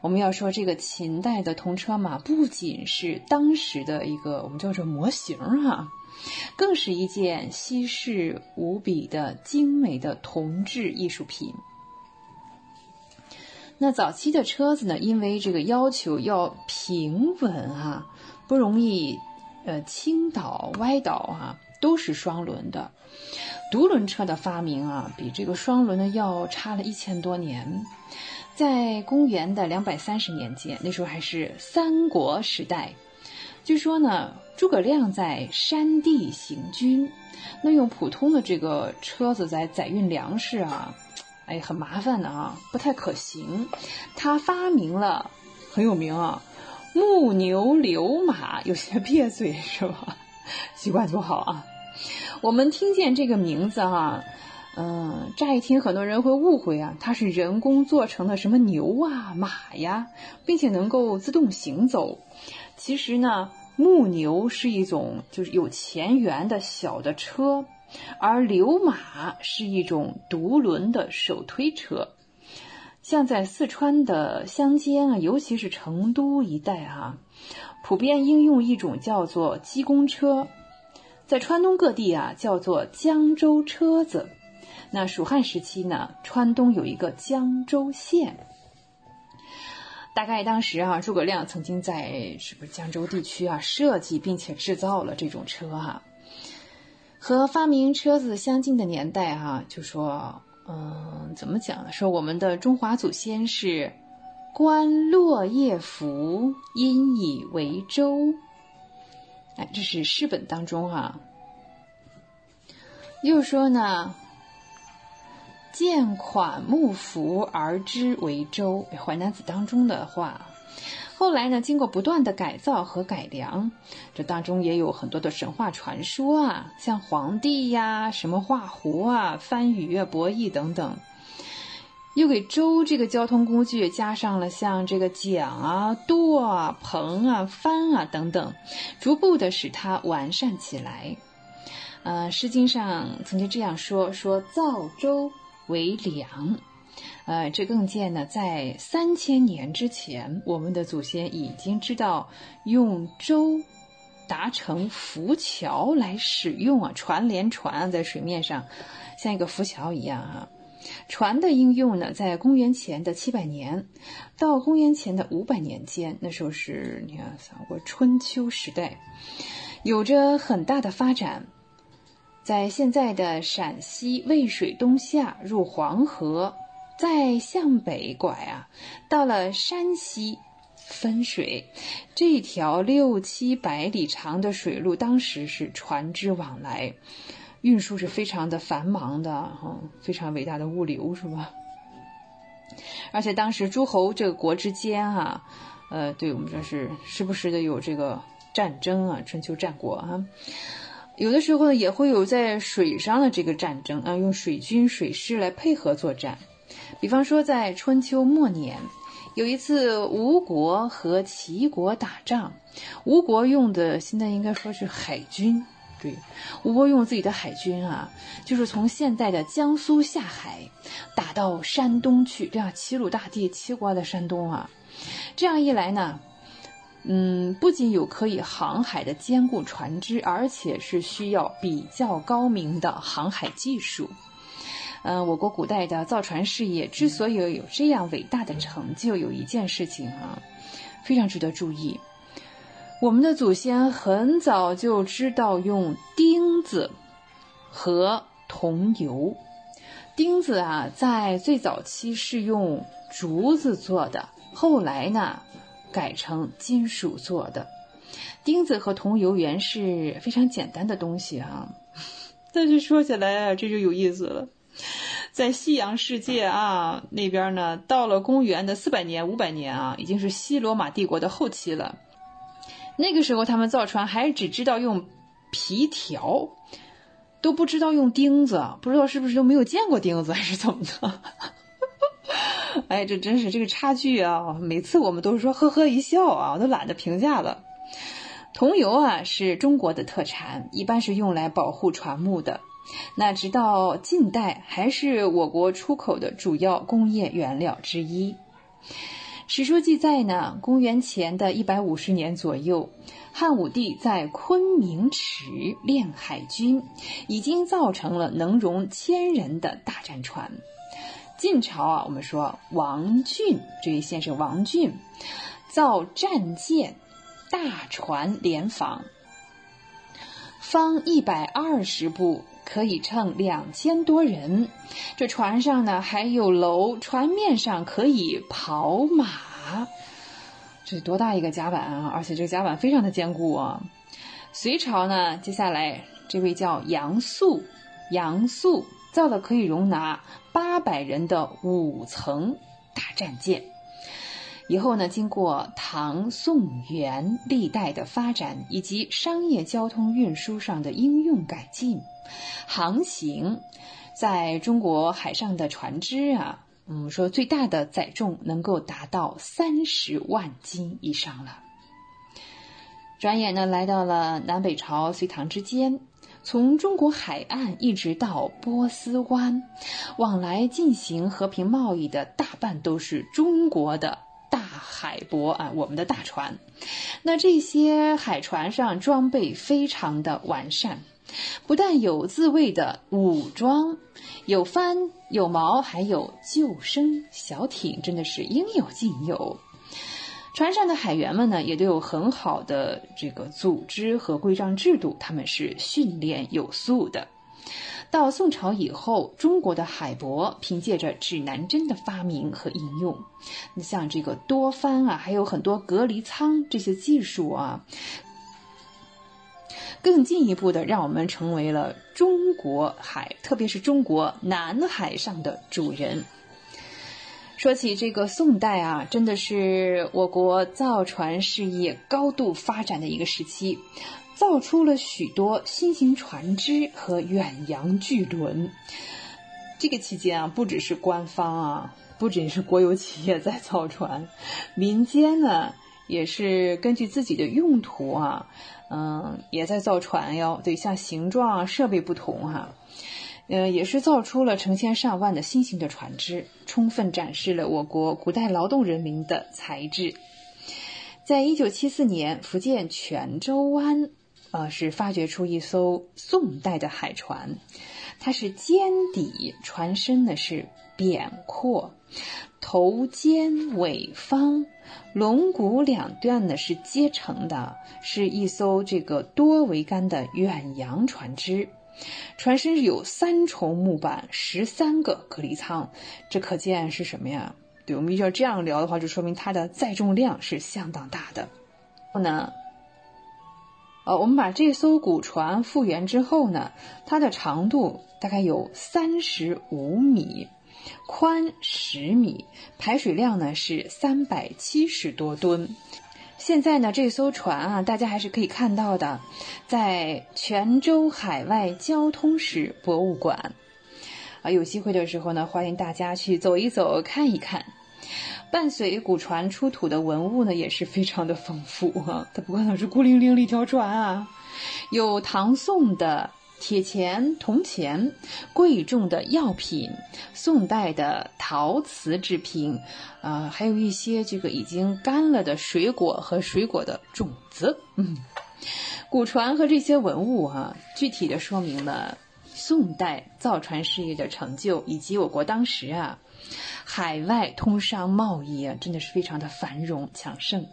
我们要说这个秦代的铜车马，不仅是当时的一个我们叫做模型哈，更是一件稀世无比的精美的铜制艺术品。那早期的车子呢，因为这个要求要平稳啊，不容易呃倾倒歪倒啊，都是双轮的。独轮车的发明啊，比这个双轮的要差了一千多年。在公元的两百三十年间，那时候还是三国时代。据说呢，诸葛亮在山地行军，那用普通的这个车子在载运粮食啊，哎，很麻烦的啊，不太可行。他发明了很有名啊，木牛流马，有些 别嘴是吧？习惯就好啊。我们听见这个名字哈，嗯，乍一听很多人会误会啊，它是人工做成的什么牛啊、马呀，并且能够自动行走。其实呢，木牛是一种就是有前缘的小的车，而流马是一种独轮的手推车。像在四川的乡间啊，尤其是成都一带啊，普遍应用一种叫做鸡公车。在川东各地啊，叫做江州车子。那蜀汉时期呢，川东有一个江州县。大概当时啊，诸葛亮曾经在是不是江州地区啊设计并且制造了这种车哈。和发明车子相近的年代哈，就说嗯，怎么讲呢？说我们的中华祖先是观落叶浮，因以为舟。哎，这是诗本当中哈。又说呢，见款木浮而知为舟，《淮南子》当中的话。后来呢，经过不断的改造和改良，这当中也有很多的神话传说啊，像皇帝呀、什么画狐啊、番禺啊、博弈等等。又给舟这个交通工具加上了像这个桨啊、舵啊、篷啊、帆啊等等，逐步的使它完善起来。呃，《诗经》上曾经这样说：“说造舟为梁。”呃，这更见呢，在三千年之前，我们的祖先已经知道用舟达成浮桥来使用啊，船连船在水面上，像一个浮桥一样啊。船的应用呢，在公元前的七百年到公元前的五百年间，那时候是你看，三国春秋时代，有着很大的发展。在现在的陕西渭水东下入黄河，再向北拐啊，到了山西分水这条六七百里长的水路，当时是船只往来。运输是非常的繁忙的，哈，非常伟大的物流，是吧？而且当时诸侯这个国之间，哈，呃，对我们说是时不时的有这个战争啊，春秋战国啊，有的时候呢也会有在水上的这个战争啊，用水军、水师来配合作战。比方说在春秋末年，有一次吴国和齐国打仗，吴国用的现在应该说是海军。对，吴国用自己的海军啊，就是从现在的江苏下海，打到山东去，这样齐鲁大地，齐国的山东啊，这样一来呢，嗯，不仅有可以航海的坚固船只，而且是需要比较高明的航海技术。嗯，我国古代的造船事业之所以有这样伟大的成就，有一件事情啊，非常值得注意。我们的祖先很早就知道用钉子和桐油。钉子啊，在最早期是用竹子做的，后来呢，改成金属做的。钉子和桐油原是非常简单的东西啊，但是说起来啊，这就有意思了。在西洋世界啊，那边呢，到了公元的四百年、五百年啊，已经是西罗马帝国的后期了。那个时候，他们造船还只知道用皮条，都不知道用钉子，不知道是不是都没有见过钉子，还是怎么的？哎，这真是这个差距啊！每次我们都是说呵呵一笑啊，我都懒得评价了。桐油啊，是中国的特产，一般是用来保护船木的。那直到近代，还是我国出口的主要工业原料之一。史书记载呢，公元前的一百五十年左右，汉武帝在昆明池练海军，已经造成了能容千人的大战船。晋朝啊，我们说王浚这位先生王浚造战舰。大船连防，方一百二十步，可以乘两千多人。这船上呢还有楼，船面上可以跑马。这多大一个甲板啊！而且这个甲板非常的坚固啊。隋朝呢，接下来这位叫杨素，杨素造了可以容纳八百人的五层大战舰。以后呢，经过唐、宋、元历代的发展，以及商业交通运输上的应用改进，航行在中国海上的船只啊，嗯，说最大的载重能够达到三十万斤以上了。转眼呢，来到了南北朝隋唐之间，从中国海岸一直到波斯湾，往来进行和平贸易的大半都是中国的。海舶啊，我们的大船，那这些海船上装备非常的完善，不但有自卫的武装，有帆有锚，还有救生小艇，真的是应有尽有。船上的海员们呢，也都有很好的这个组织和规章制度，他们是训练有素的。到宋朝以后，中国的海舶凭借着指南针的发明和应用，你像这个多帆啊，还有很多隔离舱这些技术啊，更进一步的让我们成为了中国海，特别是中国南海上的主人。说起这个宋代啊，真的是我国造船事业高度发展的一个时期。造出了许多新型船只和远洋巨轮。这个期间啊，不只是官方啊，不仅是国有企业在造船，民间呢也是根据自己的用途啊，嗯，也在造船哟。对，像形状、设备不同哈，嗯，也是造出了成千上万的新型的船只，充分展示了我国古代劳动人民的才智。在一九七四年，福建泉州湾。呃，是发掘出一艘宋代的海船，它是尖底，船身呢是扁阔，头尖尾方，龙骨两段呢是接成的，是一艘这个多桅杆的远洋船只。船身是有三重木板，十三个隔离舱，这可见是什么呀？对我们要这样聊的话，就说明它的载重量是相当大的。后呢？呃，我们把这艘古船复原之后呢，它的长度大概有三十五米，宽十米，排水量呢是三百七十多吨。现在呢，这艘船啊，大家还是可以看到的，在泉州海外交通史博物馆。啊，有机会的时候呢，欢迎大家去走一走，看一看。伴随古船出土的文物呢，也是非常的丰富哈。它不光是孤零零的一条船啊，有唐宋的铁钱、铜钱、贵重的药品、宋代的陶瓷制品，啊，还有一些这个已经干了的水果和水果的种子。嗯，古船和这些文物哈，具体的说明了宋代造船事业的成就，以及我国当时啊。海外通商贸易啊，真的是非常的繁荣强盛。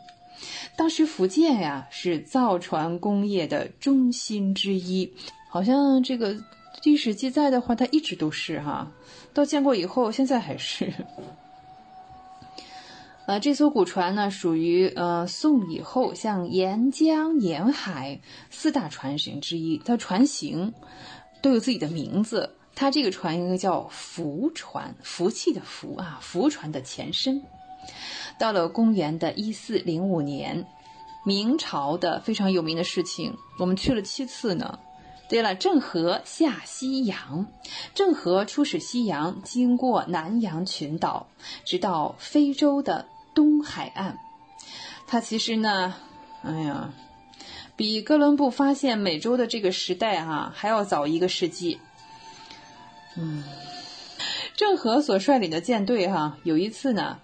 当时福建呀是造船工业的中心之一，好像这个历史记载的话，它一直都是哈，到建国以后，现在还是。呃，这艘古船呢，属于呃宋以后像沿江沿海四大船型之一，它船型都有自己的名字。它这个船应该叫福船，福气的福啊，福船的前身。到了公元的一四零五年，明朝的非常有名的事情，我们去了七次呢。对了，郑和下西洋，郑和出使西洋，经过南洋群岛，直到非洲的东海岸。他其实呢，哎呀，比哥伦布发现美洲的这个时代哈还要早一个世纪。嗯，郑和所率领的舰队哈，有一次呢，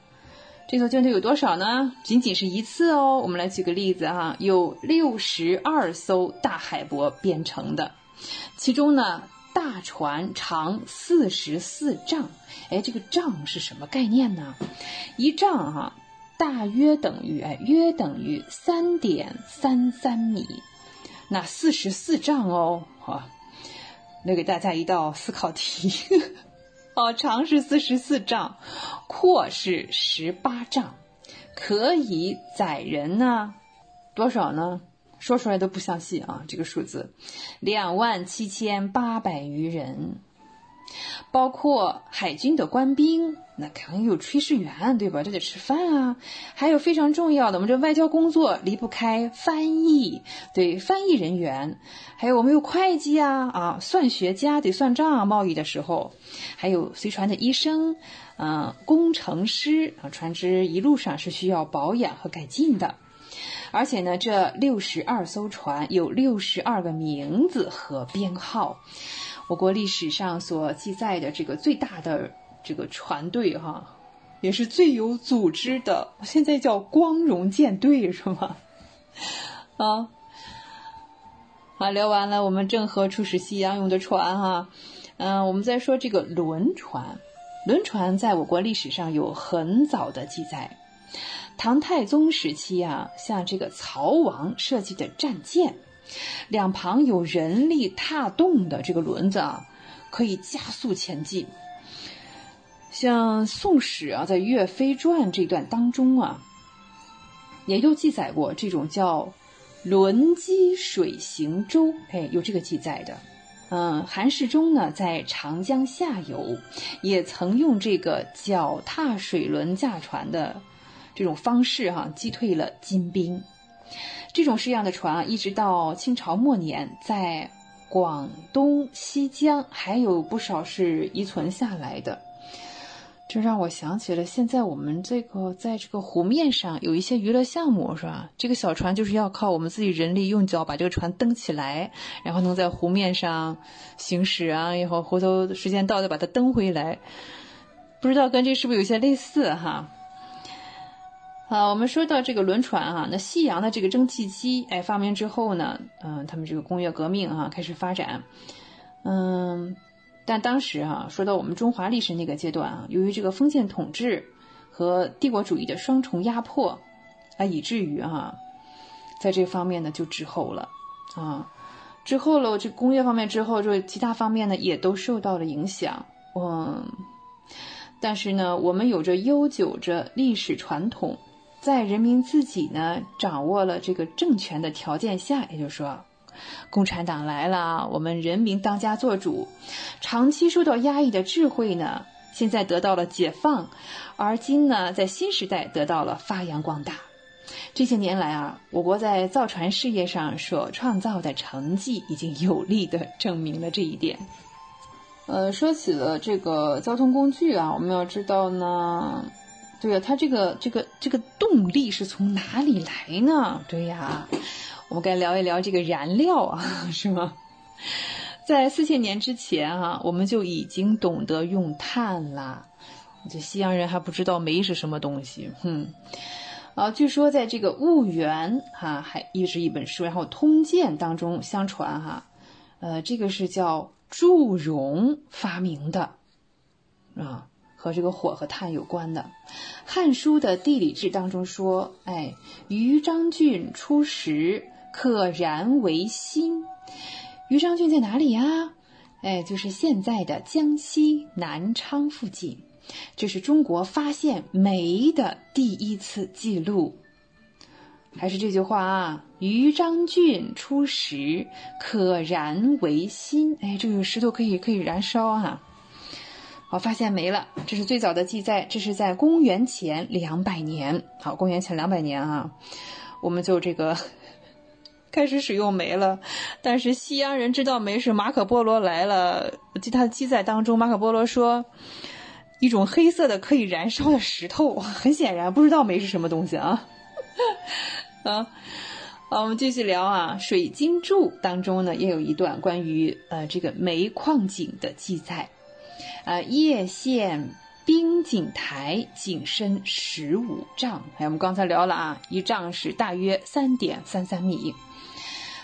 这艘舰队有多少呢？仅仅是一次哦。我们来举个例子哈，有六十二艘大海舶编成的，其中呢，大船长四十四丈。哎，这个丈是什么概念呢？一丈哈，大约等于哎，约等于三点三三米。那四十四丈哦，哈。留给大家一道思考题，哦，长是四十四丈，阔是十八丈，可以载人呢多少呢？说出来都不相信啊，这个数字，两万七千八百余人。包括海军的官兵，那肯定有炊事员，对吧？这得吃饭啊。还有非常重要的，我们这外交工作离不开翻译，对，翻译人员。还有我们有会计啊，啊，算学家得算账啊，贸易的时候。还有随船的医生，嗯，工程师啊，船只一路上是需要保养和改进的。而且呢，这六十二艘船有六十二个名字和编号。我国历史上所记载的这个最大的这个船队哈，也是最有组织的，现在叫光荣舰队是吗？啊，好，聊完了我们郑和出使西洋用的船哈，嗯，我们再说这个轮船。轮船在我国历史上有很早的记载，唐太宗时期啊，像这个曹王设计的战舰。两旁有人力踏动的这个轮子啊，可以加速前进。像《宋史》啊，在《岳飞传》这段当中啊，也就记载过这种叫“轮机水行舟”，哎，有这个记载的。嗯，韩世忠呢，在长江下游也曾用这个脚踏水轮驾船的这种方式哈，击退了金兵。这种式样的船啊，一直到清朝末年，在广东西江还有不少是遗存下来的。这让我想起了现在我们这个在这个湖面上有一些娱乐项目，是吧？这个小船就是要靠我们自己人力用脚把这个船蹬起来，然后能在湖面上行驶啊，以后回头时间到再把它蹬回来。不知道跟这是不是有些类似哈？啊，我们说到这个轮船啊，那西洋的这个蒸汽机哎发明之后呢，嗯，他们这个工业革命啊开始发展，嗯，但当时啊，说到我们中华历史那个阶段啊，由于这个封建统治和帝国主义的双重压迫，啊，以至于啊，在这方面呢就滞后了啊，滞后了这工业方面之后，这其他方面呢也都受到了影响，嗯，但是呢，我们有着悠久着历史传统。在人民自己呢掌握了这个政权的条件下，也就是说，共产党来了，我们人民当家做主，长期受到压抑的智慧呢，现在得到了解放，而今呢，在新时代得到了发扬光大。这些年来啊，我国在造船事业上所创造的成绩，已经有力的证明了这一点。呃，说起了这个交通工具啊，我们要知道呢。对呀，它这个这个这个动力是从哪里来呢？对呀，我们该聊一聊这个燃料啊，是吗？在四千年之前啊，我们就已经懂得用碳啦。这西洋人还不知道煤是什么东西，哼。啊，据说在这个《物源》哈，还一是一本书，然后《通鉴》当中相传哈，呃，这个是叫祝融发明的啊。和这个火和炭有关的。《汉书》的地理志当中说：“哎，于章郡出石，可燃为薪。”于章郡在哪里呀？哎，就是现在的江西南昌附近。这是中国发现煤的第一次记录。还是这句话啊，于章郡出石，可燃为薪。哎，这个石头可以可以燃烧啊。好，发现煤了，这是最早的记载，这是在公元前两百年。好，公元前两百年啊，我们就这个 开始使用煤了。但是西洋人知道煤是马可波罗来了，记他的记载当中，马可波罗说一种黑色的可以燃烧的石头。很显然不知道煤是什么东西啊。啊，好，我们继续聊啊。《水经注》当中呢，也有一段关于呃这个煤矿井的记载。呃，叶县冰井台井深十五丈。哎，我们刚才聊了啊，一丈是大约三点三三米。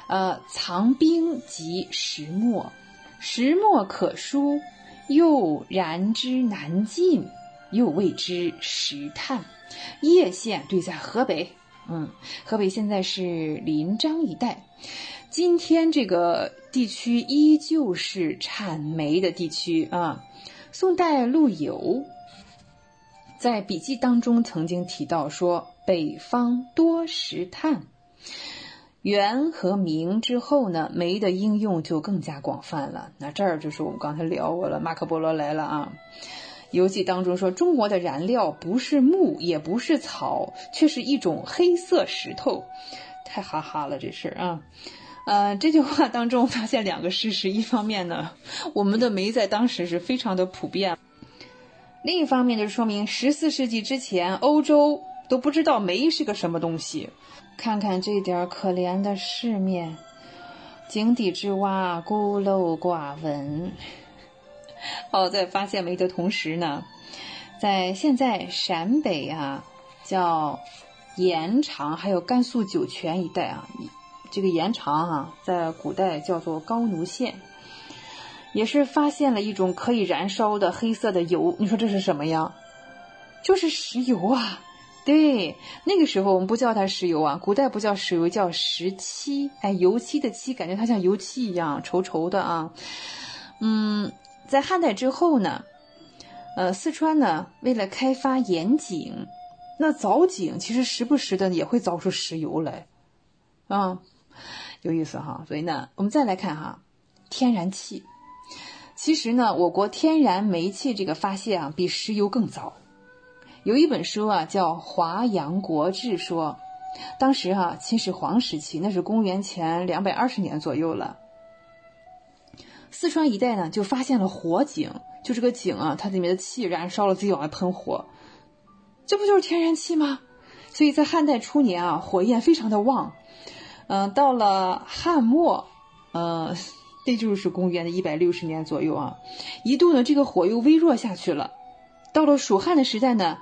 呃，藏冰及石墨，石墨可疏，又燃之难尽，又谓之石炭。叶县对，在河北。嗯，河北现在是临漳一带，今天这个地区依旧是产煤的地区啊。宋代陆游在笔记当中曾经提到说，北方多石炭。元和明之后呢，煤的应用就更加广泛了。那这儿就是我们刚才聊过了，马可波罗来了啊。游记当中说，中国的燃料不是木，也不是草，却是一种黑色石头，太哈哈了这事儿啊！呃，这句话当中发现两个事实：一方面呢，我们的煤在当时是非常的普遍；另一方面就说明十四世纪之前，欧洲都不知道煤是个什么东西。看看这点可怜的世面，井底之蛙，孤陋寡闻。好，在发现煤的同时呢，在现在陕北啊，叫延长，还有甘肃酒泉一带啊，这个延长啊，在古代叫做高奴县，也是发现了一种可以燃烧的黑色的油。你说这是什么呀？就是石油啊！对，那个时候我们不叫它石油啊，古代不叫石油，叫石漆。哎，油漆的漆，感觉它像油漆一样稠稠的啊。嗯。在汉代之后呢，呃，四川呢为了开发盐井，那凿井其实时不时的也会凿出石油来，啊，有意思哈。所以呢，我们再来看哈，天然气，其实呢，我国天然煤气这个发现啊，比石油更早。有一本书啊叫《华阳国志》，说当时哈秦始皇时期，那是公元前两百二十年左右了。四川一带呢，就发现了火井，就这个井啊，它里面的气燃烧了，自己往外喷火，这不就是天然气吗？所以在汉代初年啊，火焰非常的旺。嗯，到了汉末，嗯，那就是公元的一百六十年左右啊，一度呢，这个火又微弱下去了。到了蜀汉的时代呢，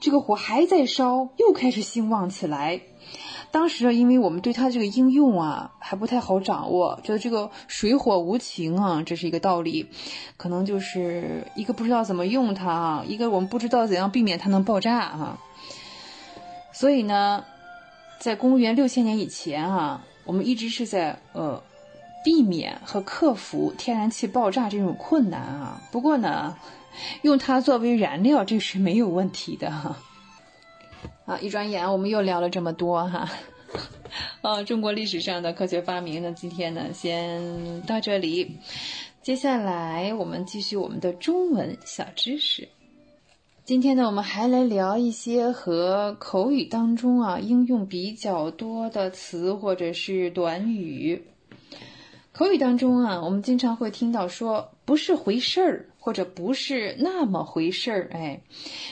这个火还在烧，又开始兴旺起来。当时啊，因为我们对它这个应用啊还不太好掌握，觉得这个水火无情啊，这是一个道理，可能就是一个不知道怎么用它啊，一个我们不知道怎样避免它能爆炸啊。所以呢，在公元六千年以前啊，我们一直是在呃避免和克服天然气爆炸这种困难啊。不过呢，用它作为燃料这是没有问题的哈。啊，一转眼我们又聊了这么多哈，啊，中国历史上的科学发明呢，今天呢先到这里，接下来我们继续我们的中文小知识。今天呢，我们还来聊一些和口语当中啊应用比较多的词或者是短语。口语当中啊，我们经常会听到说“不是回事儿”或者“不是那么回事儿”，哎，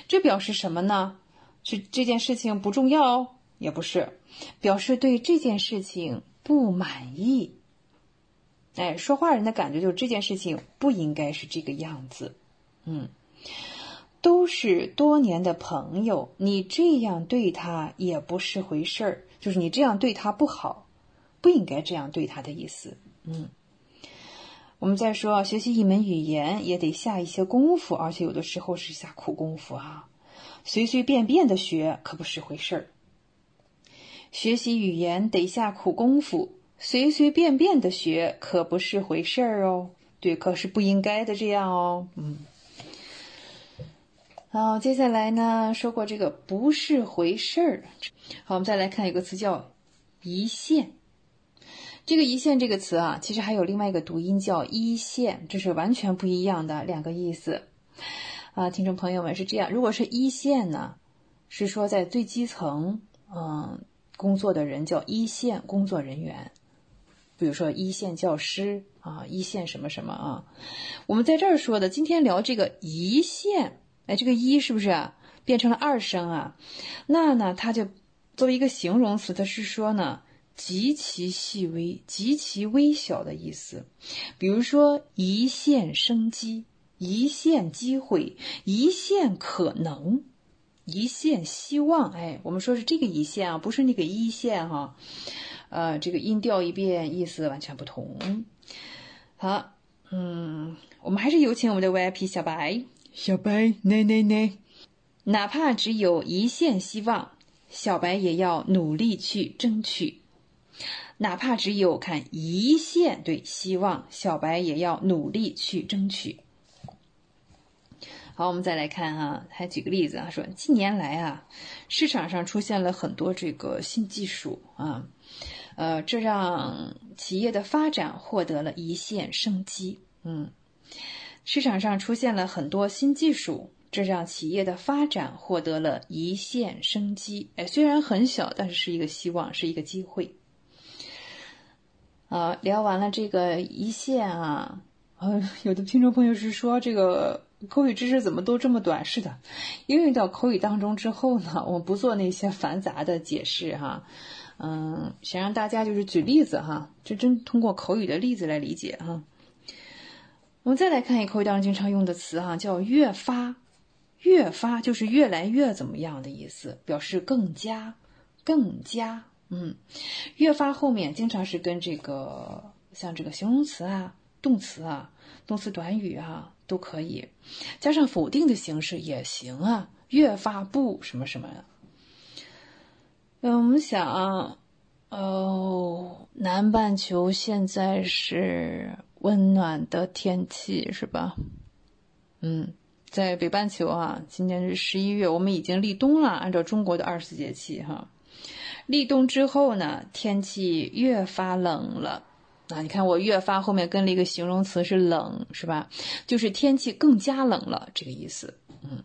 这表示什么呢？是这件事情不重要，也不是表示对这件事情不满意。哎，说话人的感觉就是这件事情不应该是这个样子。嗯，都是多年的朋友，你这样对他也不是回事儿，就是你这样对他不好，不应该这样对他的意思。嗯，我们再说，学习一门语言也得下一些功夫，而且有的时候是下苦功夫啊。随随便便的学可不是回事儿。学习语言得下苦功夫，随随便便的学可不是回事儿哦。对，可是不应该的这样哦。嗯。好，接下来呢，说过这个不是回事儿。好，我们再来看一个词叫一线。这个“一线”这个词啊，其实还有另外一个读音叫“一线”，这是完全不一样的两个意思。啊，听众朋友们是这样：如果是一线呢，是说在最基层，嗯，工作的人叫一线工作人员，比如说一线教师啊，一线什么什么啊。我们在这儿说的，今天聊这个一线，哎，这个“一”是不是变成了二声啊？那呢，它就作为一个形容词，它是说呢。极其细微、极其微小的意思，比如说一线生机、一线机会、一线可能、一线希望。哎，我们说是这个一线啊，不是那个一线哈。呃，这个音调一变，意思完全不同。好，嗯，我们还是有请我们的 VIP 小白，小白，奶奶奶，哪怕只有一线希望，小白也要努力去争取。哪怕只有看一线对希望，小白也要努力去争取。好，我们再来看哈，还举个例子啊，说近年来啊，市场上出现了很多这个新技术啊，呃，这让企业的发展获得了一线生机。嗯，市场上出现了很多新技术，这让企业的发展获得了一线生机。哎，虽然很小，但是是一个希望，是一个机会。啊，聊完了这个一线啊，呃，有的听众朋友是说这个口语知识怎么都这么短？是的，应用到口语当中之后呢，我不做那些繁杂的解释哈，嗯，想让大家就是举例子哈，就真通过口语的例子来理解哈。我们再来看一口语当中经常用的词哈，叫越发，越发就是越来越怎么样的意思，表示更加，更加。嗯，越发后面经常是跟这个像这个形容词啊、动词啊、动词短语啊都可以，加上否定的形式也行啊。越发不什么什么。嗯，我们想，哦，南半球现在是温暖的天气是吧？嗯，在北半球啊，今年是十一月，我们已经立冬了，按照中国的二十四节气哈。立冬之后呢，天气越发冷了。啊，你看我越发后面跟了一个形容词是冷，是吧？就是天气更加冷了，这个意思。嗯，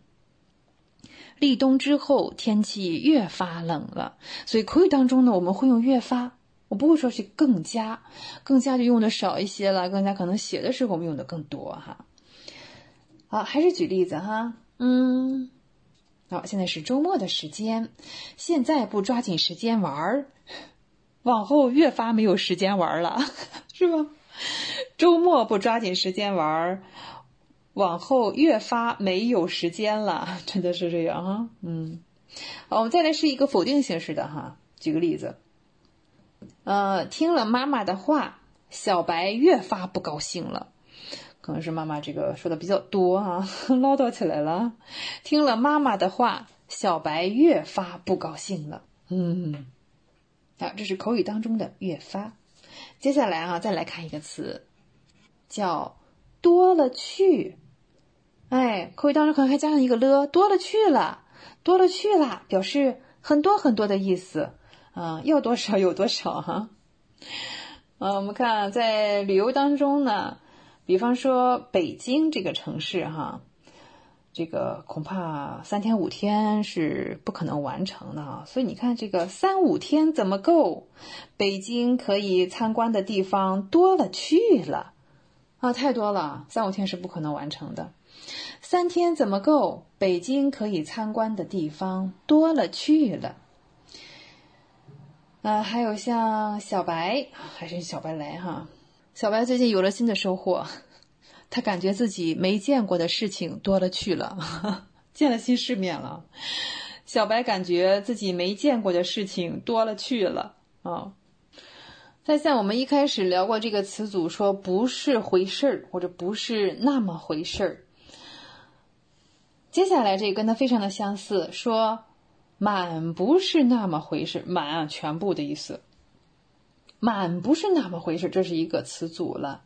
立冬之后天气越发冷了，所以口语当中呢，我们会用越发，不会说是更加，更加就用的少一些了，更加可能写的时候我们用的更多哈。好，还是举例子哈，嗯。好，现在是周末的时间，现在不抓紧时间玩儿，往后越发没有时间玩了，是吧？周末不抓紧时间玩儿，往后越发没有时间了，真的是这样哈。嗯，好，我们再来是一个否定形式的哈，举个例子，呃，听了妈妈的话，小白越发不高兴了。可能是妈妈这个说的比较多啊，唠叨起来了。听了妈妈的话，小白越发不高兴了。嗯，啊，这是口语当中的越发。接下来啊，再来看一个词，叫多了去。哎，口语当中可能还加上一个了，多了去了，多了去了，表示很多很多的意思啊，要多少有多少哈。啊，我们看在旅游当中呢。比方说北京这个城市哈，这个恐怕三天五天是不可能完成的啊。所以你看这个三五天怎么够？北京可以参观的地方多了去了啊，太多了，三五天是不可能完成的。三天怎么够？北京可以参观的地方多了去了。啊，还有像小白，还是小白来哈。小白最近有了新的收获，他感觉自己没见过的事情多了去了，见了新世面了。小白感觉自己没见过的事情多了去了啊。再像我们一开始聊过这个词组，说不是回事儿，或者不是那么回事儿。接下来这个跟它非常的相似，说满不是那么回事，满啊全部的意思。满不是那么回事，这是一个词组了，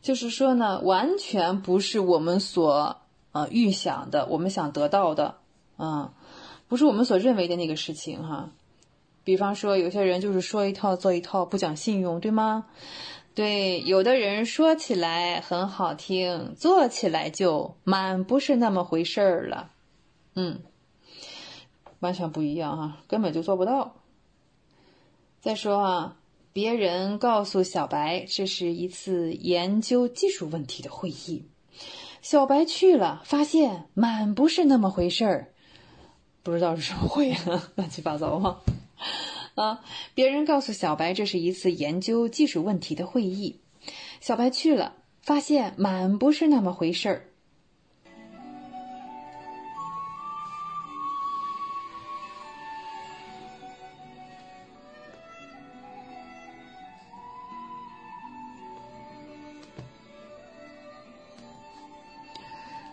就是说呢，完全不是我们所呃预想的，我们想得到的，嗯，不是我们所认为的那个事情哈。比方说，有些人就是说一套做一套，不讲信用，对吗？对，有的人说起来很好听，做起来就满不是那么回事儿了，嗯，完全不一样哈，根本就做不到。再说啊，别人告诉小白这是一次研究技术问题的会议，小白去了，发现满不是那么回事儿，不知道是什么会啊，乱七八糟哈。啊！别人告诉小白，这是一次研究技术问题的会议。小白去了，发现满不是那么回事儿。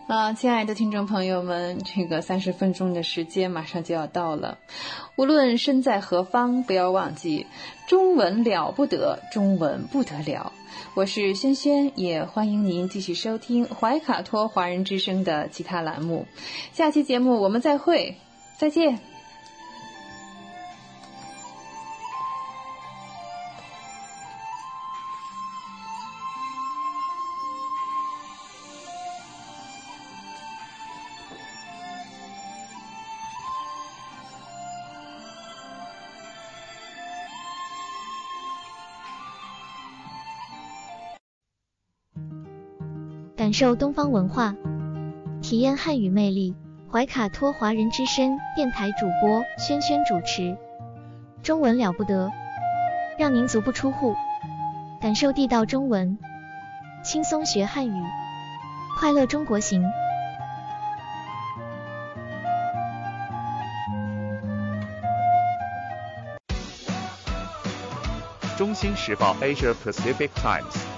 啊，亲爱的听众朋友们，这个三十分钟的时间马上就要到了。无论身在何方，不要忘记，中文了不得，中文不得了。我是萱萱，也欢迎您继续收听怀卡托华人之声的其他栏目。下期节目我们再会，再见。感受东方文化，体验汉语魅力。怀卡托华人之声电台主播轩轩主持，中文了不得，让您足不出户，感受地道中文，轻松学汉语，快乐中国行。中新时报 Asia Pacific Times。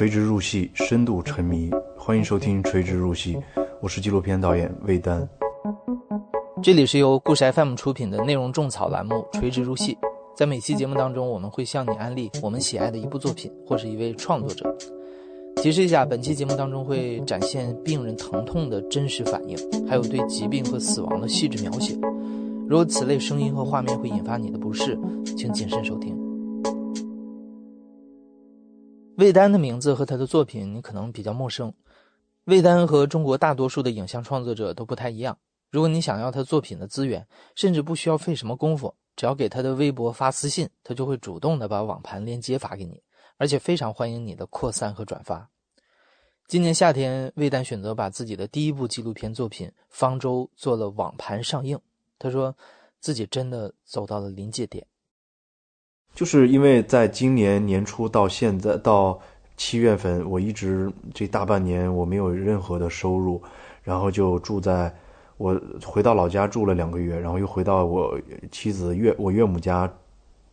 垂直入戏，深度沉迷，欢迎收听《垂直入戏》，我是纪录片导演魏丹。这里是由故事 FM 出品的内容种草栏目《垂直入戏》。在每期节目当中，我们会向你安利我们喜爱的一部作品或是一位创作者。提示一下，本期节目当中会展现病人疼痛的真实反应，还有对疾病和死亡的细致描写。如果此类声音和画面会引发你的不适，请谨慎收听。魏丹的名字和他的作品你可能比较陌生。魏丹和中国大多数的影像创作者都不太一样。如果你想要他作品的资源，甚至不需要费什么功夫，只要给他的微博发私信，他就会主动的把网盘链接发给你，而且非常欢迎你的扩散和转发。今年夏天，魏丹选择把自己的第一部纪录片作品《方舟》做了网盘上映。他说，自己真的走到了临界点。就是因为在今年年初到现在到七月份，我一直这大半年我没有任何的收入，然后就住在我回到老家住了两个月，然后又回到我妻子岳我岳母家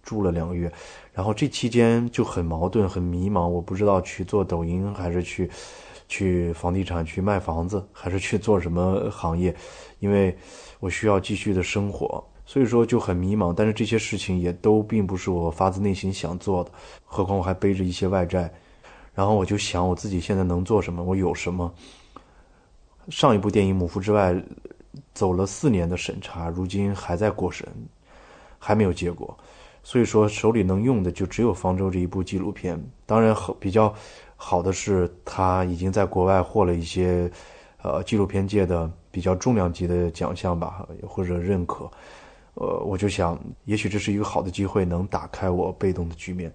住了两个月，然后这期间就很矛盾很迷茫，我不知道去做抖音还是去去房地产去卖房子，还是去做什么行业，因为我需要继续的生活。所以说就很迷茫，但是这些事情也都并不是我发自内心想做的，何况我还背着一些外债，然后我就想我自己现在能做什么，我有什么。上一部电影《母父之外》走了四年的审查，如今还在过审，还没有结果，所以说手里能用的就只有《方舟》这一部纪录片。当然，比较好的是，他已经在国外获了一些呃纪录片界的比较重量级的奖项吧，或者认可。呃，我就想，也许这是一个好的机会，能打开我被动的局面。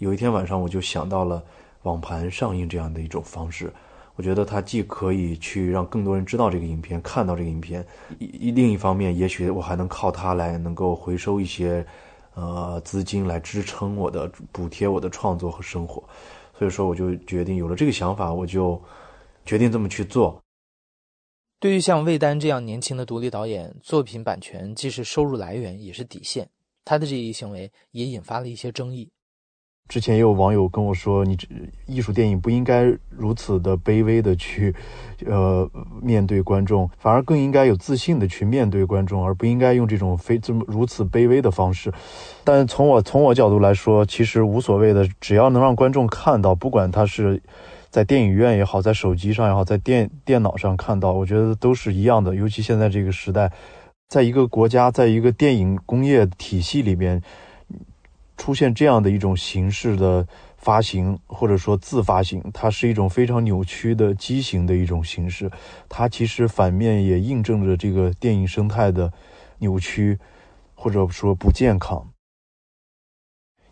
有一天晚上，我就想到了网盘上映这样的一种方式。我觉得它既可以去让更多人知道这个影片，看到这个影片，一另一方面，也许我还能靠它来能够回收一些呃资金来支撑我的补贴我的创作和生活。所以说，我就决定有了这个想法，我就决定这么去做。对于像魏丹这样年轻的独立导演，作品版权既是收入来源，也是底线。他的这一行为也引发了一些争议。之前也有网友跟我说：“你艺术电影不应该如此的卑微的去，呃，面对观众，反而更应该有自信的去面对观众，而不应该用这种非这么如此卑微的方式。”但从我从我角度来说，其实无所谓的，只要能让观众看到，不管他是在电影院也好，在手机上也好，在电电脑上看到，我觉得都是一样的。尤其现在这个时代，在一个国家，在一个电影工业体系里边。出现这样的一种形式的发行，或者说自发行，它是一种非常扭曲的畸形的一种形式。它其实反面也印证着这个电影生态的扭曲，或者说不健康。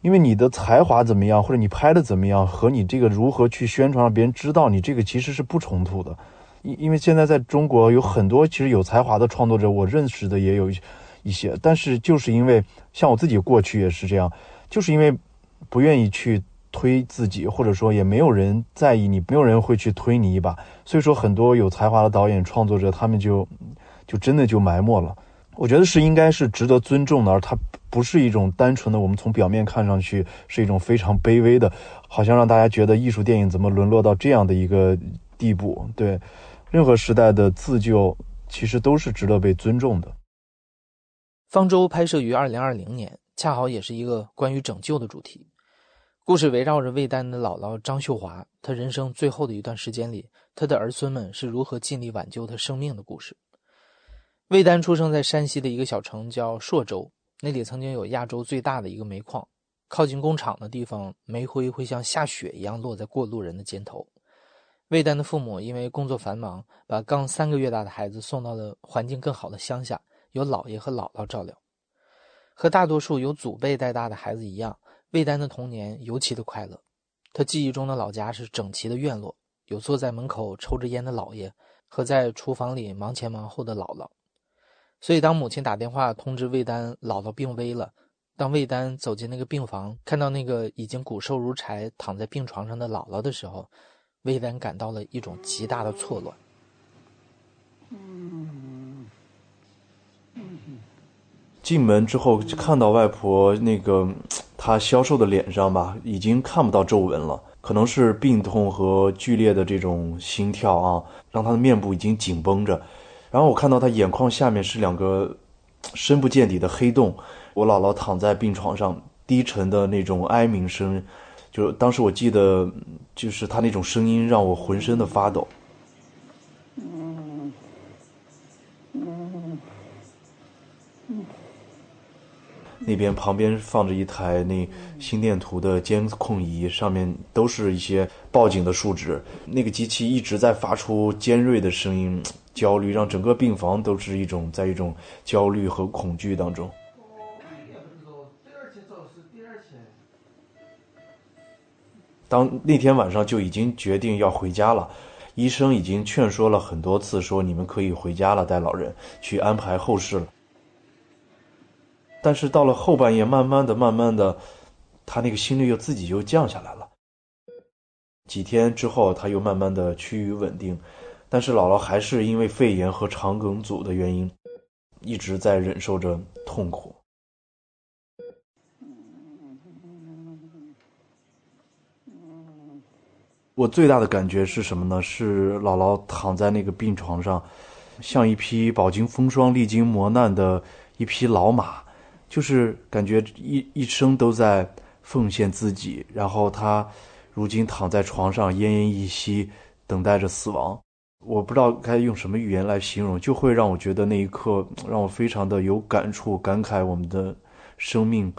因为你的才华怎么样，或者你拍的怎么样，和你这个如何去宣传让别人知道你这个其实是不冲突的。因因为现在在中国有很多其实有才华的创作者，我认识的也有一些，但是就是因为像我自己过去也是这样。就是因为不愿意去推自己，或者说也没有人在意你，没有人会去推你一把，所以说很多有才华的导演、创作者，他们就就真的就埋没了。我觉得是应该是值得尊重的，而他不是一种单纯的，我们从表面看上去是一种非常卑微的，好像让大家觉得艺术电影怎么沦落到这样的一个地步？对，任何时代的自救其实都是值得被尊重的。方舟拍摄于二零二零年。恰好也是一个关于拯救的主题，故事围绕着魏丹的姥姥张秀华，她人生最后的一段时间里，她的儿孙们是如何尽力挽救她生命的故事。魏丹出生在山西的一个小城叫朔州，那里曾经有亚洲最大的一个煤矿，靠近工厂的地方，煤灰会像下雪一样落在过路人的肩头。魏丹的父母因为工作繁忙，把刚三个月大的孩子送到了环境更好的乡下，由姥爷和姥姥照料。和大多数由祖辈带大的孩子一样，魏丹的童年尤其的快乐。他记忆中的老家是整齐的院落，有坐在门口抽着烟的姥爷和在厨房里忙前忙后的姥姥。所以，当母亲打电话通知魏丹姥姥病危了，当魏丹走进那个病房，看到那个已经骨瘦如柴躺在病床上的姥姥的时候，魏丹感到了一种极大的错乱。进门之后就看到外婆那个她消瘦的脸上吧，已经看不到皱纹了，可能是病痛和剧烈的这种心跳啊，让她的面部已经紧绷着。然后我看到他眼眶下面是两个深不见底的黑洞。我姥姥躺在病床上，低沉的那种哀鸣声，就当时我记得，就是他那种声音让我浑身的发抖。那边旁边放着一台那心电图的监控仪，上面都是一些报警的数值。那个机器一直在发出尖锐的声音，焦虑让整个病房都是一种在一种焦虑和恐惧当中。当那天晚上就已经决定要回家了，医生已经劝说了很多次，说你们可以回家了，带老人去安排后事了。但是到了后半夜，慢慢的、慢慢的，他那个心率又自己又降下来了。几天之后，他又慢慢的趋于稳定，但是姥姥还是因为肺炎和肠梗阻的原因，一直在忍受着痛苦。我最大的感觉是什么呢？是姥姥躺在那个病床上，像一匹饱经风霜、历经磨难的一匹老马。就是感觉一一生都在奉献自己，然后他如今躺在床上奄奄一息，等待着死亡。我不知道该用什么语言来形容，就会让我觉得那一刻让我非常的有感触，感慨我们的生命，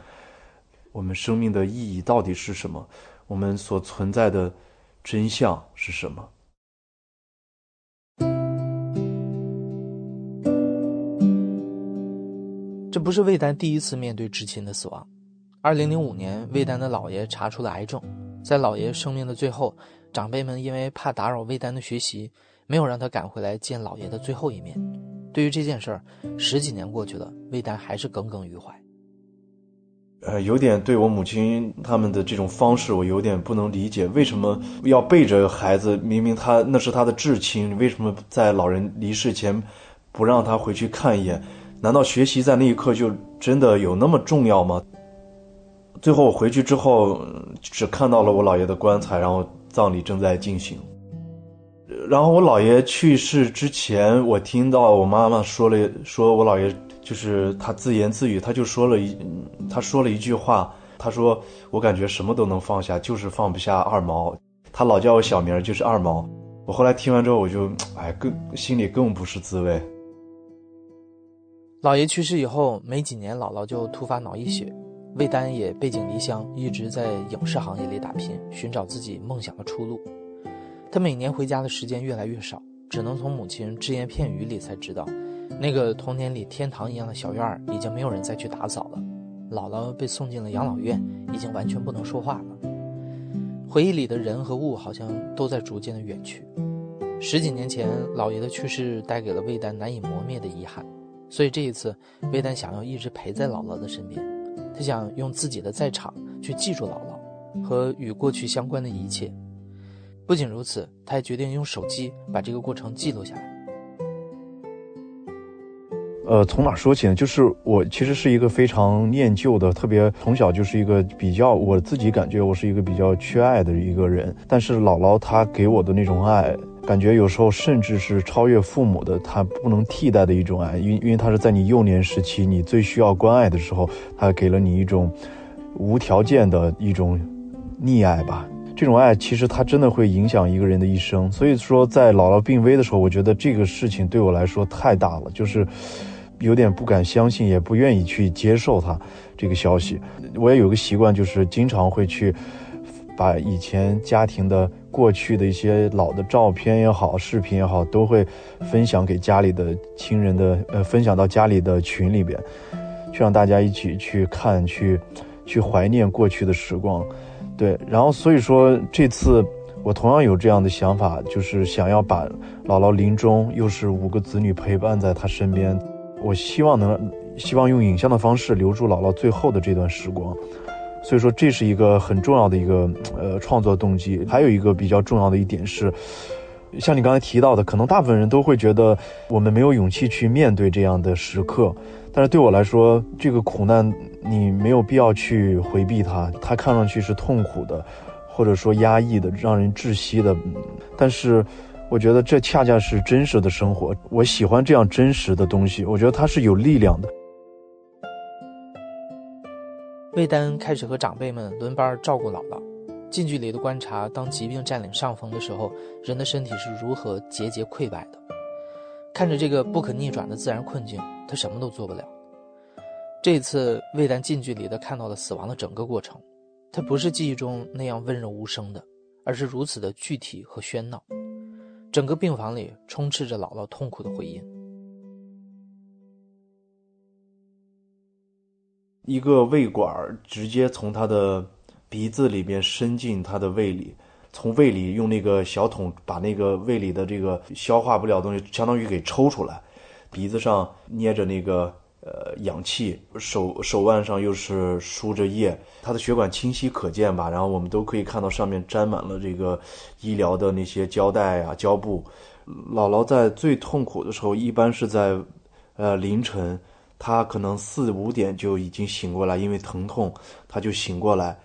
我们生命的意义到底是什么？我们所存在的真相是什么？这不是魏丹第一次面对至亲的死亡。二零零五年，魏丹的姥爷查出了癌症，在姥爷生命的最后，长辈们因为怕打扰魏丹的学习，没有让他赶回来见姥爷的最后一面。对于这件事儿，十几年过去了，魏丹还是耿耿于怀。呃，有点对我母亲他们的这种方式，我有点不能理解，为什么要背着孩子？明明他那是他的至亲，为什么在老人离世前不让他回去看一眼？难道学习在那一刻就真的有那么重要吗？最后我回去之后，只看到了我姥爷的棺材，然后葬礼正在进行。然后我姥爷去世之前，我听到我妈妈说了，说我姥爷就是他自言自语，他就说了一，他说了一句话，他说我感觉什么都能放下，就是放不下二毛。他老叫我小名就是二毛。我后来听完之后，我就哎，更心里更不是滋味。姥爷去世以后没几年，姥姥就突发脑溢血。魏丹也背井离乡，一直在影视行业里打拼，寻找自己梦想的出路。他每年回家的时间越来越少，只能从母亲只言片语里才知道，那个童年里天堂一样的小院儿已经没有人再去打扫了。姥姥被送进了养老院，已经完全不能说话了。回忆里的人和物好像都在逐渐的远去。十几年前，姥爷的去世带给了魏丹难以磨灭的遗憾，所以这一次，魏丹想要一直陪在姥姥的身边。他想用自己的在场去记住姥姥和与过去相关的一切。不仅如此，他还决定用手机把这个过程记录下来。呃，从哪说起呢？就是我其实是一个非常念旧的，特别从小就是一个比较，我自己感觉我是一个比较缺爱的一个人。但是姥姥她给我的那种爱。感觉有时候甚至是超越父母的，他不能替代的一种爱，因因为他是在你幼年时期，你最需要关爱的时候，他给了你一种无条件的一种溺爱吧。这种爱其实它真的会影响一个人的一生。所以说，在姥姥病危的时候，我觉得这个事情对我来说太大了，就是有点不敢相信，也不愿意去接受他这个消息。我也有个习惯，就是经常会去把以前家庭的。过去的一些老的照片也好，视频也好，都会分享给家里的亲人的，呃，分享到家里的群里边，去让大家一起去看，去去怀念过去的时光。对，然后所以说这次我同样有这样的想法，就是想要把姥姥临终又是五个子女陪伴在她身边，我希望能希望用影像的方式留住姥姥最后的这段时光。所以说，这是一个很重要的一个呃创作动机。还有一个比较重要的一点是，像你刚才提到的，可能大部分人都会觉得我们没有勇气去面对这样的时刻。但是对我来说，这个苦难你没有必要去回避它。它看上去是痛苦的，或者说压抑的，让人窒息的。但是，我觉得这恰恰是真实的生活。我喜欢这样真实的东西。我觉得它是有力量的。魏丹开始和长辈们轮班照顾姥姥，近距离的观察，当疾病占领上风的时候，人的身体是如何节节溃败的。看着这个不可逆转的自然困境，他什么都做不了。这次，魏丹近距离的看到了死亡的整个过程，他不是记忆中那样温柔无声的，而是如此的具体和喧闹。整个病房里充斥着姥姥痛苦的回音。一个胃管直接从他的鼻子里边伸进他的胃里，从胃里用那个小桶把那个胃里的这个消化不了东西，相当于给抽出来。鼻子上捏着那个呃氧气，手手腕上又是输着液，他的血管清晰可见吧？然后我们都可以看到上面沾满了这个医疗的那些胶带啊胶布。姥姥在最痛苦的时候，一般是在呃凌晨。他可能四五点就已经醒过来，因为疼痛，他就醒过来。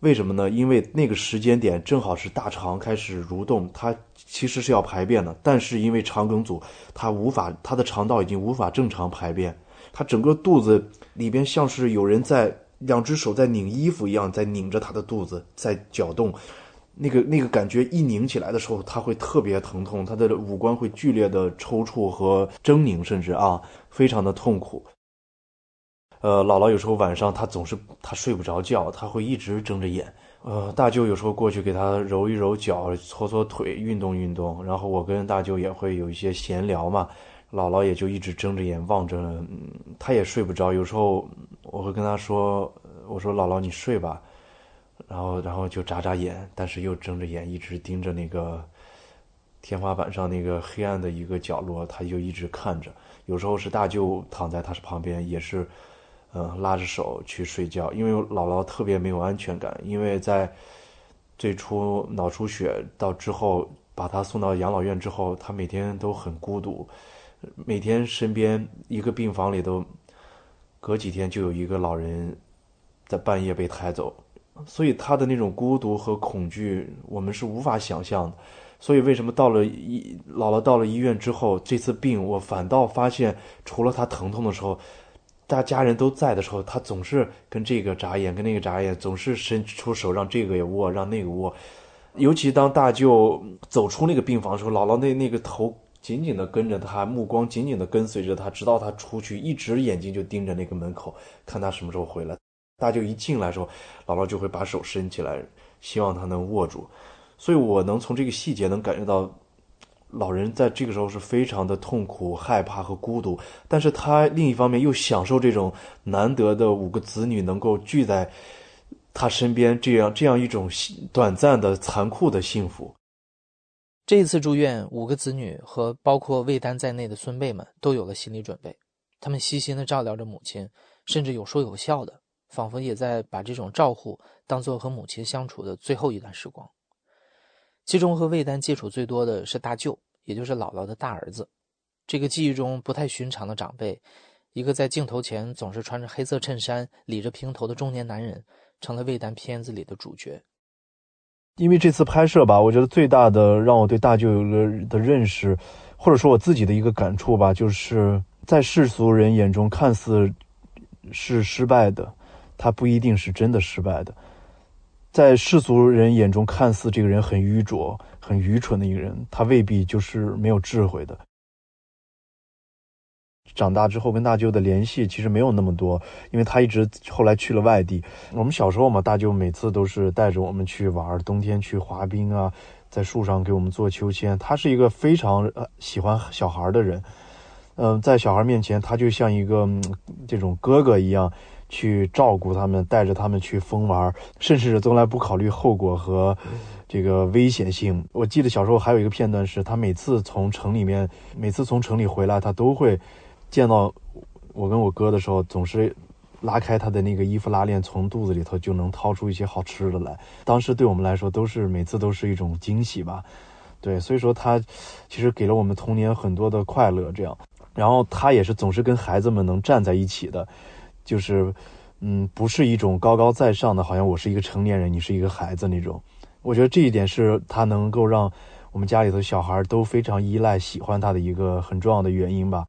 为什么呢？因为那个时间点正好是大肠开始蠕动，他其实是要排便的，但是因为肠梗阻，他无法，他的肠道已经无法正常排便，他整个肚子里边像是有人在两只手在拧衣服一样，在拧着他的肚子，在搅动。那个那个感觉一拧起来的时候，他会特别疼痛，他的五官会剧烈的抽搐和狰狞，甚至啊，非常的痛苦。呃，姥姥有时候晚上她总是她睡不着觉，她会一直睁着眼。呃，大舅有时候过去给她揉一揉脚，搓搓腿，运动运动。然后我跟大舅也会有一些闲聊嘛，姥姥也就一直睁着眼望着，她也睡不着。有时候我会跟她说，我说姥姥你睡吧，然后然后就眨眨眼，但是又睁着眼一直盯着那个天花板上那个黑暗的一个角落，他就一直看着。有时候是大舅躺在他旁边，也是嗯拉着手去睡觉，因为姥姥特别没有安全感，因为在最初脑出血到之后把他送到养老院之后，他每天都很孤独，每天身边一个病房里都。隔几天就有一个老人在半夜被抬走，所以他的那种孤独和恐惧，我们是无法想象的。所以为什么到了医姥姥到了医院之后，这次病我反倒发现，除了他疼痛的时候，大家人都在的时候，他总是跟这个眨眼，跟那个眨眼，总是伸出手让这个也握，让那个握。尤其当大舅走出那个病房的时候，姥姥那那个头。紧紧地跟着他，目光紧紧地跟随着他，直到他出去，一直眼睛就盯着那个门口，看他什么时候回来。大舅一进来的时候，姥姥就会把手伸起来，希望他能握住。所以我能从这个细节能感觉到，老人在这个时候是非常的痛苦、害怕和孤独，但是他另一方面又享受这种难得的五个子女能够聚在他身边，这样这样一种短暂的、残酷的幸福。这一次住院，五个子女和包括魏丹在内的孙辈们都有了心理准备，他们悉心的照料着母亲，甚至有说有笑的，仿佛也在把这种照护当做和母亲相处的最后一段时光。其中和魏丹接触最多的是大舅，也就是姥姥的大儿子，这个记忆中不太寻常的长辈，一个在镜头前总是穿着黑色衬衫、理着平头的中年男人，成了魏丹片子里的主角。因为这次拍摄吧，我觉得最大的让我对大舅有了的认识，或者说我自己的一个感触吧，就是在世俗人眼中看似是失败的，他不一定是真的失败的；在世俗人眼中看似这个人很愚拙、很愚蠢的一个人，他未必就是没有智慧的。长大之后跟大舅的联系其实没有那么多，因为他一直后来去了外地。我们小时候嘛，大舅每次都是带着我们去玩，冬天去滑冰啊，在树上给我们做秋千。他是一个非常喜欢小孩的人，嗯，在小孩面前，他就像一个这种哥哥一样去照顾他们，带着他们去疯玩，甚至从来不考虑后果和这个危险性。我记得小时候还有一个片段是，他每次从城里面，每次从城里回来，他都会。见到我跟我哥的时候，总是拉开他的那个衣服拉链，从肚子里头就能掏出一些好吃的来。当时对我们来说，都是每次都是一种惊喜吧。对，所以说他其实给了我们童年很多的快乐。这样，然后他也是总是跟孩子们能站在一起的，就是嗯，不是一种高高在上的，好像我是一个成年人，你是一个孩子那种。我觉得这一点是他能够让我们家里头小孩都非常依赖、喜欢他的一个很重要的原因吧。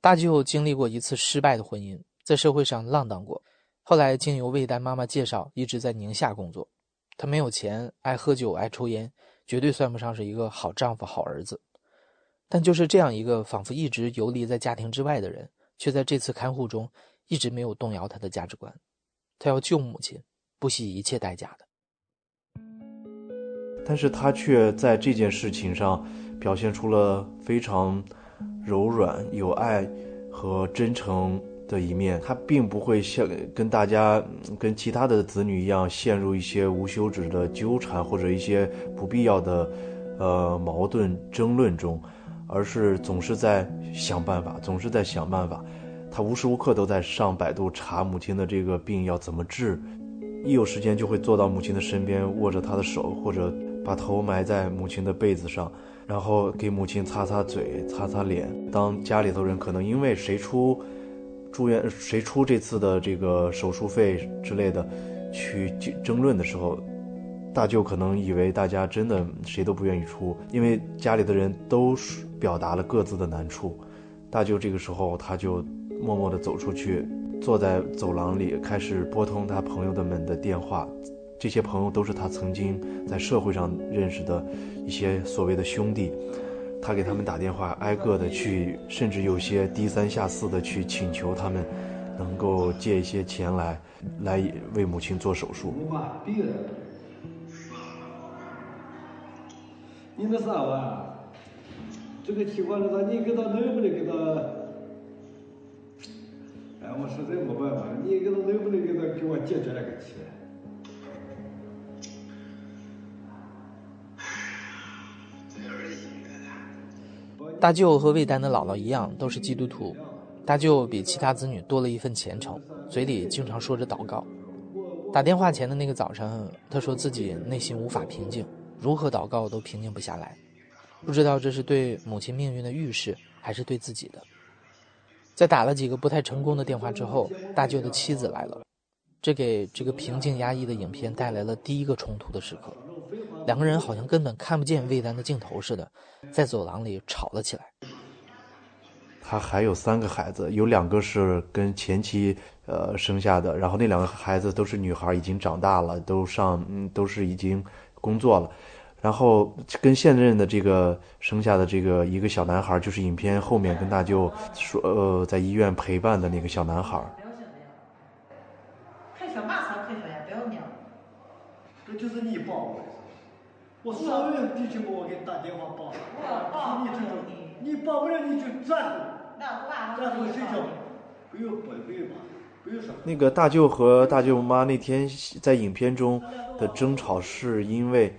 大舅经历过一次失败的婚姻，在社会上浪荡过，后来经由魏丹妈妈介绍，一直在宁夏工作。他没有钱，爱喝酒，爱抽烟，绝对算不上是一个好丈夫、好儿子。但就是这样一个仿佛一直游离在家庭之外的人，却在这次看护中一直没有动摇他的价值观。他要救母亲，不惜一切代价的。但是他却在这件事情上表现出了非常。柔软、有爱和真诚的一面，他并不会像跟大家、跟其他的子女一样陷入一些无休止的纠缠或者一些不必要的呃矛盾争论中，而是总是在想办法，总是在想办法。他无时无刻都在上百度查母亲的这个病要怎么治，一有时间就会坐到母亲的身边，握着她的手，或者把头埋在母亲的被子上。然后给母亲擦擦嘴、擦擦脸。当家里头人可能因为谁出住院、谁出这次的这个手术费之类的去争论的时候，大舅可能以为大家真的谁都不愿意出，因为家里的人都表达了各自的难处。大舅这个时候他就默默地走出去，坐在走廊里，开始拨通他朋友的们的电话。这些朋友都是他曾经在社会上认识的一些所谓的兄弟，他给他们打电话，挨个的去，甚至有些低三下四的去请求他们能够借一些钱来，来为母亲做手术。你那啥啊？这个情况的话，你给他能不能给他？哎，我实在没办法，你给他能不能给他给我解决那个钱？大舅和魏丹的姥姥一样，都是基督徒。大舅比其他子女多了一份虔诚，嘴里经常说着祷告。打电话前的那个早上，他说自己内心无法平静，如何祷告都平静不下来，不知道这是对母亲命运的预示，还是对自己的。在打了几个不太成功的电话之后，大舅的妻子来了，这给这个平静压抑的影片带来了第一个冲突的时刻。两个人好像根本看不见魏丹的镜头似的，在走廊里吵了起来。他还有三个孩子，有两个是跟前妻呃生下的，然后那两个孩子都是女孩，已经长大了，都上嗯都是已经工作了，然后跟现任的这个生下的这个一个小男孩，就是影片后面跟大舅说呃在医院陪伴的那个小男孩。开小马车开小呀，不要命。这就是你报我的，我所有人弟兄我给你打电话报，我报你这种，你报不了你就转。转回睡觉，不用不不用不用说。那个大舅和大舅妈那天在影片中的争吵，是因为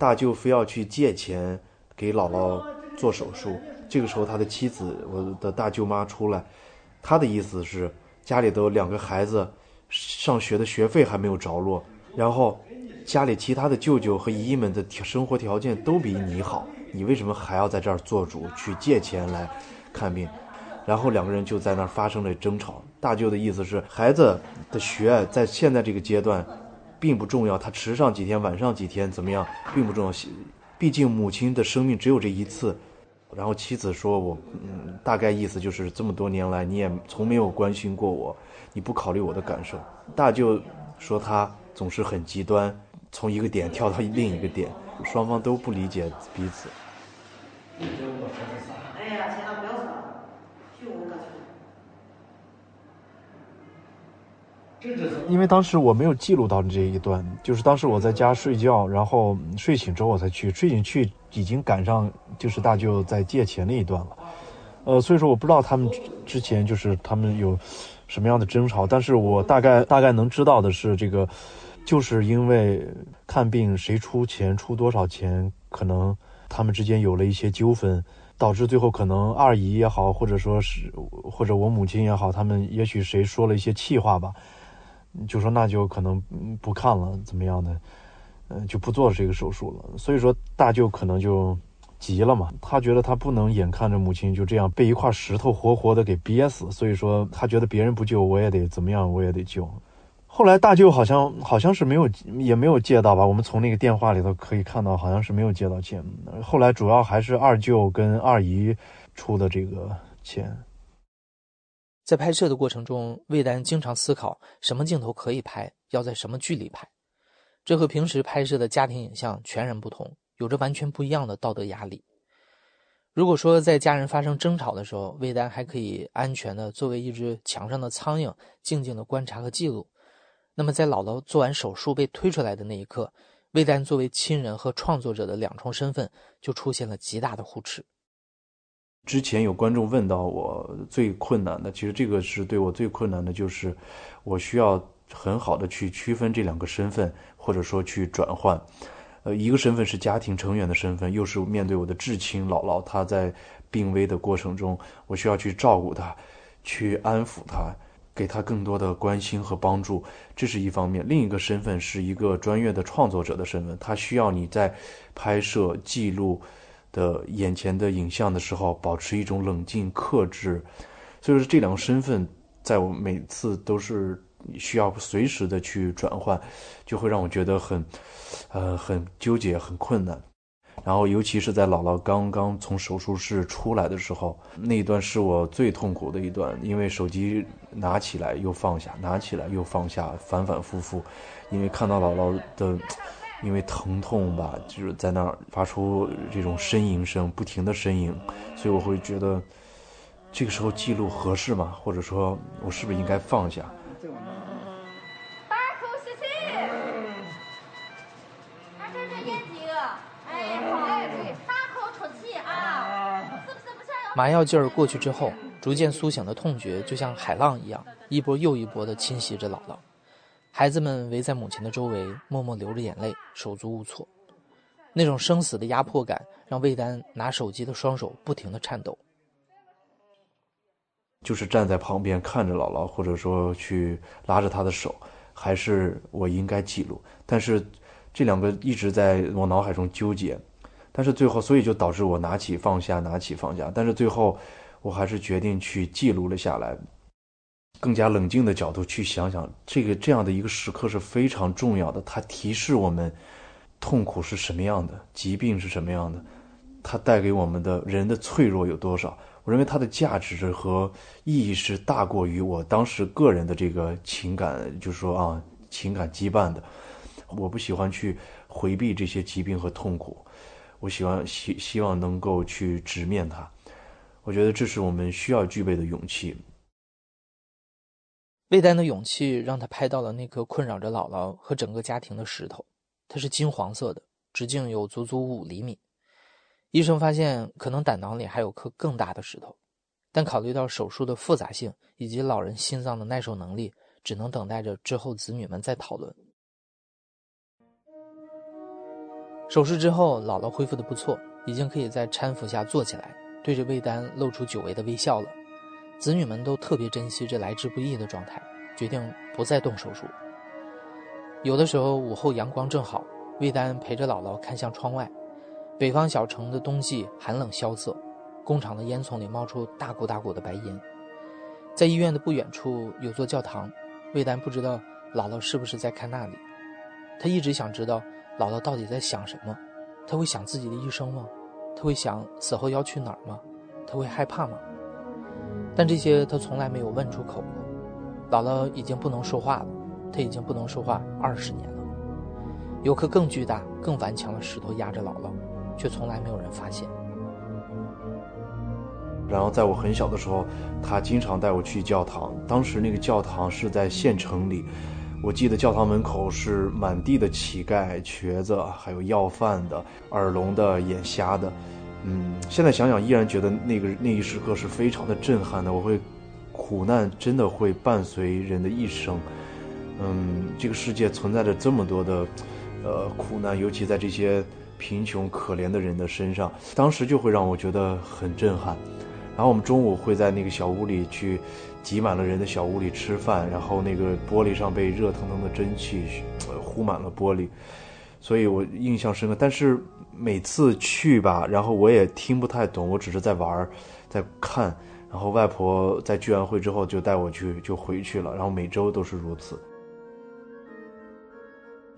大舅非要去借钱给姥姥做手术。这个时候，他的妻子，我的大舅妈出来，他的意思是家里头两个孩子上学的学费还没有着落，然后家里其他的舅舅和姨姨们的生活条件都比你好，你为什么还要在这儿做主去借钱来看病？然后两个人就在那儿发生了争吵。大舅的意思是，孩子的学在现在这个阶段，并不重要，他迟上几天、晚上几天怎么样，并不重要。毕竟母亲的生命只有这一次。然后妻子说：“我，嗯，大概意思就是这么多年来你也从没有关心过我，你不考虑我的感受。”大舅说他总是很极端，从一个点跳到另一个点，双方都不理解彼此。哎呀，现在不要因为当时我没有记录到这一段，就是当时我在家睡觉，然后睡醒之后我才去，睡醒去已经赶上就是大舅在借钱那一段了，呃，所以说我不知道他们之前就是他们有什么样的争吵，但是我大概大概能知道的是，这个就是因为看病谁出钱出多少钱，可能他们之间有了一些纠纷。导致最后可能二姨也好，或者说是或者我母亲也好，他们也许谁说了一些气话吧，就说那就可能不看了，怎么样的，嗯，就不做这个手术了。所以说大舅可能就急了嘛，他觉得他不能眼看着母亲就这样被一块石头活活的给憋死，所以说他觉得别人不救我也得怎么样，我也得救。后来大舅好像好像是没有也没有借到吧，我们从那个电话里头可以看到，好像是没有借到钱。后来主要还是二舅跟二姨出的这个钱。在拍摄的过程中，魏丹经常思考什么镜头可以拍，要在什么距离拍，这和平时拍摄的家庭影像全然不同，有着完全不一样的道德压力。如果说在家人发生争吵的时候，魏丹还可以安全的作为一只墙上的苍蝇，静静的观察和记录。那么，在姥姥做完手术被推出来的那一刻，魏丹作为亲人和创作者的两重身份就出现了极大的互斥。之前有观众问到我最困难的，其实这个是对我最困难的，就是我需要很好的去区分这两个身份，或者说去转换。呃，一个身份是家庭成员的身份，又是面对我的至亲姥姥，她在病危的过程中，我需要去照顾她，去安抚她。给她更多的关心和帮助，这是一方面；另一个身份是一个专业的创作者的身份，他需要你在拍摄、记录的眼前的影像的时候，保持一种冷静、克制。所以说，这两个身份在我每次都是需要随时的去转换，就会让我觉得很，呃，很纠结、很困难。然后，尤其是在姥姥刚刚从手术室出来的时候，那一段是我最痛苦的一段，因为手机拿起来又放下，拿起来又放下，反反复复，因为看到姥姥的，因为疼痛吧，就是在那儿发出这种呻吟声，不停的呻吟，所以我会觉得，这个时候记录合适吗？或者说我是不是应该放下？麻药劲儿过去之后，逐渐苏醒的痛觉就像海浪一样，一波又一波的侵袭着姥姥。孩子们围在母亲的周围，默默流着眼泪，手足无措。那种生死的压迫感，让魏丹拿手机的双手不停地颤抖。就是站在旁边看着姥姥，或者说去拉着她的手，还是我应该记录？但是这两个一直在我脑海中纠结。但是最后，所以就导致我拿起放下，拿起放下。但是最后，我还是决定去记录了下来。更加冷静的角度去想想，这个这样的一个时刻是非常重要的。它提示我们，痛苦是什么样的，疾病是什么样的，它带给我们的人的脆弱有多少。我认为它的价值和意义是大过于我当时个人的这个情感，就是说啊，情感羁绊的。我不喜欢去回避这些疾病和痛苦，我喜欢希希望能够去直面它。我觉得这是我们需要具备的勇气。魏丹的勇气让他拍到了那颗困扰着姥姥和整个家庭的石头，它是金黄色的，直径有足足五厘米。医生发现可能胆囊里还有颗更大的石头，但考虑到手术的复杂性以及老人心脏的耐受能力，只能等待着之后子女们再讨论。手术之后，姥姥恢复的不错，已经可以在搀扶下坐起来，对着魏丹露出久违的微笑了。子女们都特别珍惜这来之不易的状态，决定不再动手术。有的时候午后阳光正好，魏丹陪着姥姥看向窗外，北方小城的冬季寒冷萧瑟，工厂的烟囱里冒出大股大股的白烟。在医院的不远处有座教堂，魏丹不知道姥姥是不是在看那里。他一直想知道姥姥到底在想什么，他会想自己的一生吗？他会想死后要去哪儿吗？他会害怕吗？但这些他从来没有问出口过。姥姥已经不能说话了，他已经不能说话二十年了。有颗更巨大、更顽强的石头压着姥姥，却从来没有人发现。然后在我很小的时候，他经常带我去教堂。当时那个教堂是在县城里，我记得教堂门口是满地的乞丐、瘸子，还有要饭的、耳聋的、眼瞎的。嗯，现在想想依然觉得那个那一时刻是非常的震撼的。我会，苦难真的会伴随人的一生。嗯，这个世界存在着这么多的，呃，苦难，尤其在这些贫穷可怜的人的身上，当时就会让我觉得很震撼。然后我们中午会在那个小屋里去，挤满了人的小屋里吃饭，然后那个玻璃上被热腾腾的蒸汽呃糊满了玻璃，所以我印象深刻。但是。每次去吧，然后我也听不太懂，我只是在玩，在看。然后外婆在聚完会之后就带我去，就回去了。然后每周都是如此。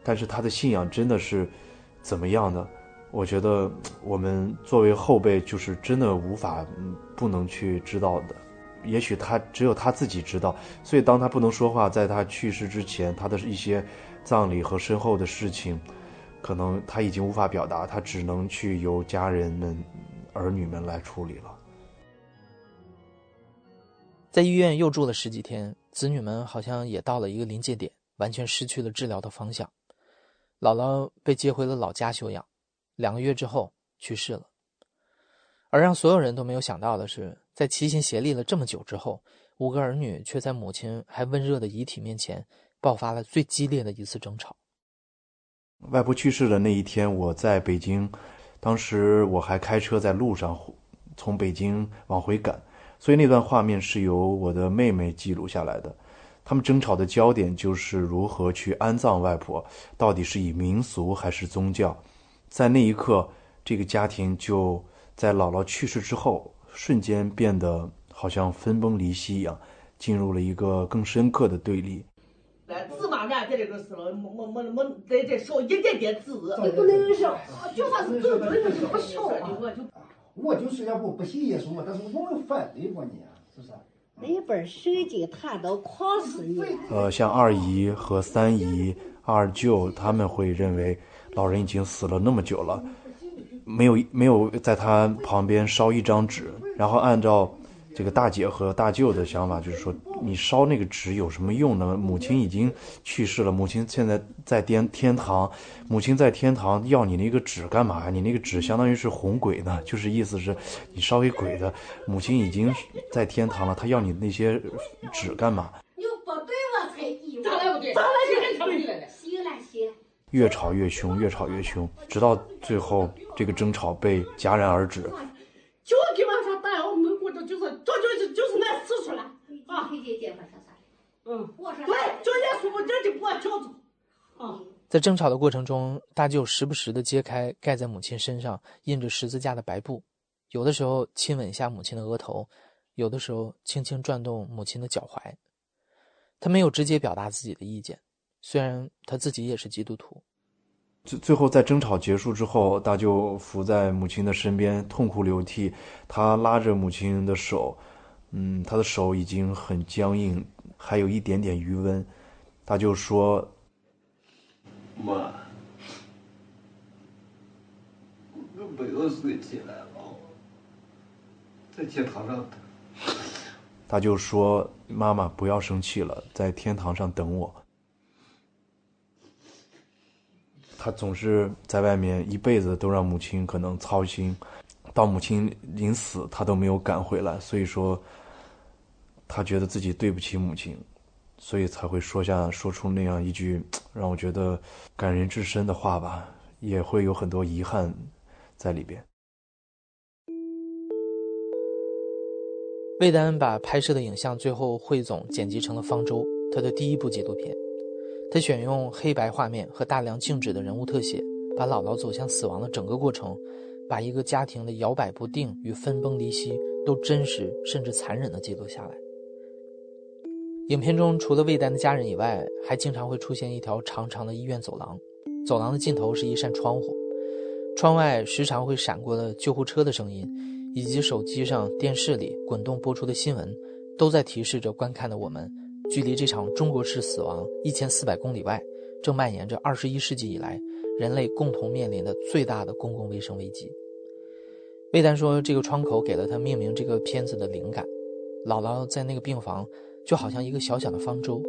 但是他的信仰真的是怎么样的？我觉得我们作为后辈，就是真的无法不能去知道的。也许他只有他自己知道。所以当他不能说话，在他去世之前，他的一些葬礼和身后的事情。可能他已经无法表达，他只能去由家人们、儿女们来处理了。在医院又住了十几天，子女们好像也到了一个临界点，完全失去了治疗的方向。姥姥被接回了老家休养，两个月之后去世了。而让所有人都没有想到的是，在齐心协力了这么久之后，五个儿女却在母亲还温热的遗体面前，爆发了最激烈的一次争吵。外婆去世的那一天，我在北京，当时我还开车在路上，从北京往回赶，所以那段画面是由我的妹妹记录下来的。他们争吵的焦点就是如何去安葬外婆，到底是以民俗还是宗教？在那一刻，这个家庭就在姥姥去世之后，瞬间变得好像分崩离析一样，进入了一个更深刻的对立。字嘛，俺在这个事了，没没没没在这少一点点字，你不能上，就算是字字就是不少啊。我就虽然不不信耶稣嘛，但是我有反对过你，是不是？那本圣经谈到狂死你。呃，像二姨和三姨、二舅他们会认为老人已经死了那么久了，没有没有在他旁边烧一张纸，然后按照这个大姐和大舅的想法就是说，你烧那个纸有什么用呢？母亲已经去世了，母亲现在在天天堂，母亲在天堂要你那个纸干嘛呀？你那个纸相当于是哄鬼呢，就是意思是你烧给鬼的。母亲已经在天堂了，她要你那些纸干嘛？你不对我才咋来不对？咋来越吵越凶，越吵越凶，直到最后这个争吵被戛然而止。这就是，就就是那死出来啊！嗯，对，就也说不这就不挑走啊。在争吵的过程中，大舅时不时地揭开盖在母亲身上印着十字架的白布，有的时候亲吻一下母亲的额头，有的时候轻轻转动母亲的脚踝。他没有直接表达自己的意见，虽然他自己也是基督徒。最最后，在争吵结束之后，大舅伏在母亲的身边，痛哭流涕。他拉着母亲的手，嗯，他的手已经很僵硬，还有一点点余温。他就说：“妈，我不要睡起来了，在天堂上等。”他就说：“妈妈，不要生气了，在天堂上等我。”他总是在外面，一辈子都让母亲可能操心，到母亲临死，他都没有赶回来。所以说，他觉得自己对不起母亲，所以才会说下说出那样一句让我觉得感人至深的话吧，也会有很多遗憾在里边。魏丹把拍摄的影像最后汇总剪辑成了《方舟》，他的第一部纪录片。他选用黑白画面和大量静止的人物特写，把姥姥走向死亡的整个过程，把一个家庭的摇摆不定与分崩离析都真实甚至残忍地记录下来。影片中除了魏丹的家人以外，还经常会出现一条长长的医院走廊，走廊的尽头是一扇窗户，窗外时常会闪过的救护车的声音，以及手机上、电视里滚动播出的新闻，都在提示着观看的我们。距离这场中国式死亡一千四百公里外，正蔓延着二十一世纪以来人类共同面临的最大的公共卫生危机。魏丹说：“这个窗口给了他命名这个片子的灵感。姥姥在那个病房，就好像一个小小的方舟，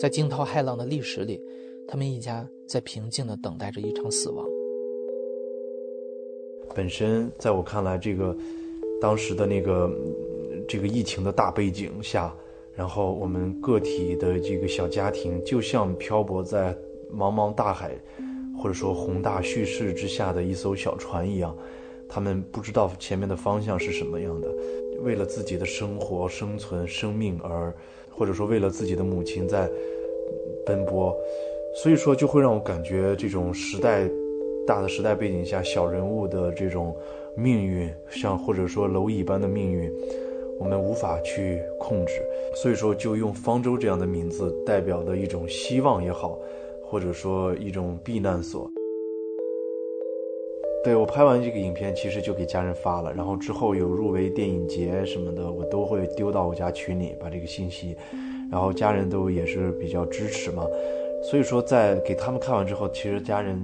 在惊涛骇浪的历史里，他们一家在平静地等待着一场死亡。”本身，在我看来，这个当时的那个这个疫情的大背景下。然后我们个体的这个小家庭，就像漂泊在茫茫大海，或者说宏大叙事之下的一艘小船一样，他们不知道前面的方向是什么样的，为了自己的生活、生存、生命而，或者说为了自己的母亲在奔波，所以说就会让我感觉这种时代大的时代背景下，小人物的这种命运，像或者说蝼蚁般的命运。我们无法去控制，所以说就用方舟这样的名字，代表的一种希望也好，或者说一种避难所。对我拍完这个影片，其实就给家人发了，然后之后有入围电影节什么的，我都会丢到我家群里把这个信息，然后家人都也是比较支持嘛，所以说在给他们看完之后，其实家人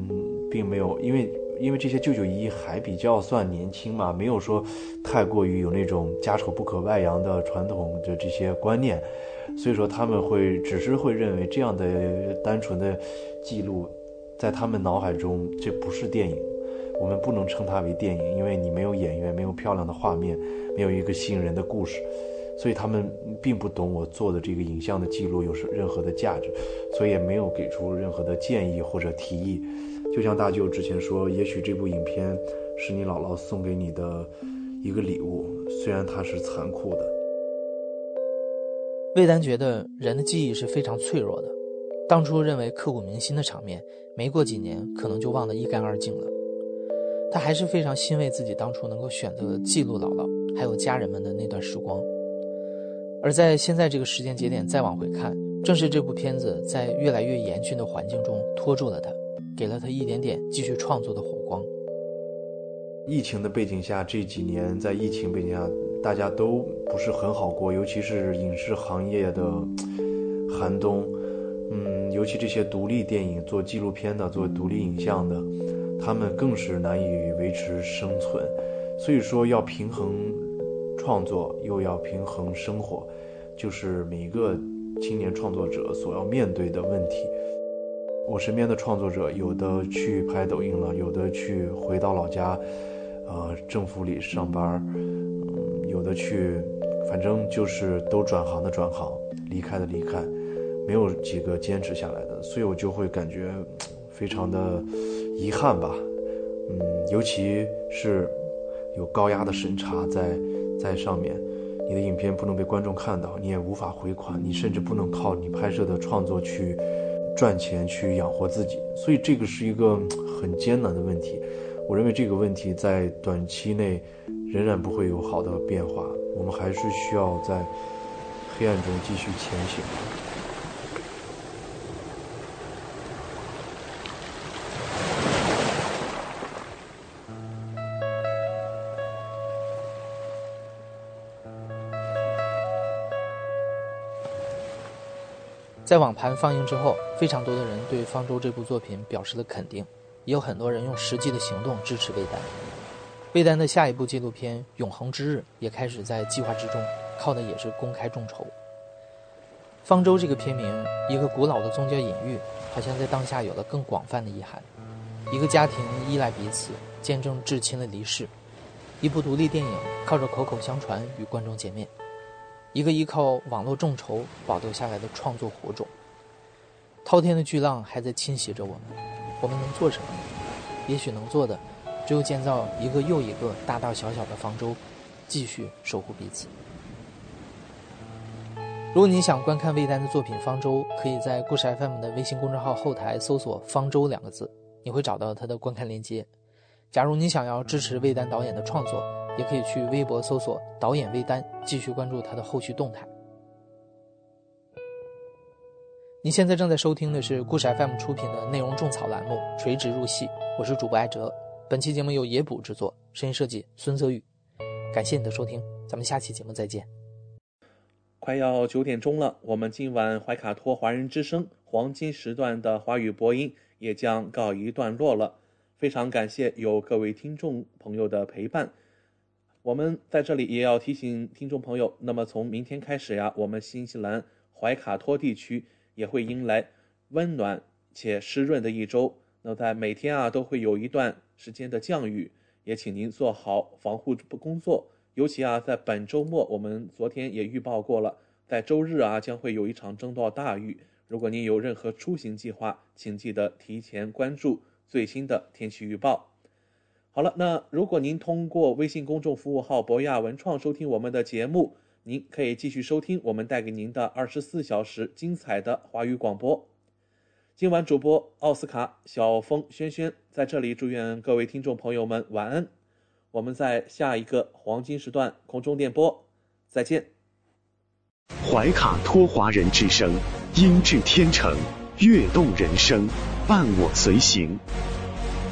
并没有因为。因为这些舅舅姨还比较算年轻嘛，没有说太过于有那种家丑不可外扬的传统的这些观念，所以说他们会只是会认为这样的单纯的记录，在他们脑海中这不是电影，我们不能称它为电影，因为你没有演员，没有漂亮的画面，没有一个吸引人的故事，所以他们并不懂我做的这个影像的记录有什任何的价值，所以也没有给出任何的建议或者提议。就像大舅之前说，也许这部影片是你姥姥送给你的一个礼物，虽然它是残酷的。魏丹觉得人的记忆是非常脆弱的，当初认为刻骨铭心的场面，没过几年可能就忘得一干二净了。他还是非常欣慰自己当初能够选择记录姥姥还有家人们的那段时光。而在现在这个时间节点再往回看，正是这部片子在越来越严峻的环境中拖住了他。给了他一点点继续创作的火光。疫情的背景下，这几年在疫情背景下，大家都不是很好过，尤其是影视行业的寒冬。嗯，尤其这些独立电影、做纪录片的、做独立影像的，他们更是难以维持生存。所以说，要平衡创作，又要平衡生活，就是每一个青年创作者所要面对的问题。我身边的创作者，有的去拍抖音了，有的去回到老家，呃，政府里上班，嗯，有的去，反正就是都转行的转行，离开的离开，没有几个坚持下来的，所以我就会感觉非常的遗憾吧，嗯，尤其是有高压的审查在在上面，你的影片不能被观众看到，你也无法回款，你甚至不能靠你拍摄的创作去。赚钱去养活自己，所以这个是一个很艰难的问题。我认为这个问题在短期内仍然不会有好的变化，我们还是需要在黑暗中继续前行。在网盘放映之后，非常多的人对《方舟》这部作品表示了肯定，也有很多人用实际的行动支持魏丹。魏丹的下一部纪录片《永恒之日》也开始在计划之中，靠的也是公开众筹。《方舟》这个片名，一个古老的宗教隐喻，好像在当下有了更广泛的意涵。一个家庭依赖彼此，见证至亲的离世；一部独立电影靠着口口相传与观众见面。一个依靠网络众筹保留下来的创作火种，滔天的巨浪还在侵袭着我们，我们能做什么？也许能做的，只有建造一个又一个大大小小的方舟，继续守护彼此。如果你想观看魏丹的作品《方舟》，可以在故事 FM 的微信公众号后台搜索“方舟”两个字，你会找到他的观看链接。假如你想要支持魏丹导演的创作，也可以去微博搜索“导演魏丹”，继续关注他的后续动态。你现在正在收听的是故事 FM 出品的内容种草栏目《垂直入戏》，我是主播艾哲。本期节目由野捕制作，声音设计孙泽宇。感谢你的收听，咱们下期节目再见。快要九点钟了，我们今晚怀卡托华人之声黄金时段的华语播音也将告一段落了。非常感谢有各位听众朋友的陪伴。我们在这里也要提醒听众朋友，那么从明天开始呀，我们新西兰怀卡托地区也会迎来温暖且湿润的一周。那在每天啊都会有一段时间的降雨，也请您做好防护工作。尤其啊在本周末，我们昨天也预报过了，在周日啊将会有一场中到大雨。如果您有任何出行计划，请记得提前关注最新的天气预报。好了，那如果您通过微信公众服务号“博雅文创”收听我们的节目，您可以继续收听我们带给您的二十四小时精彩的华语广播。今晚主播奥斯卡、小峰、轩轩在这里祝愿各位听众朋友们晚安。我们在下一个黄金时段空中电波再见。怀卡托华人之声，音质天成，悦动人生，伴我随行。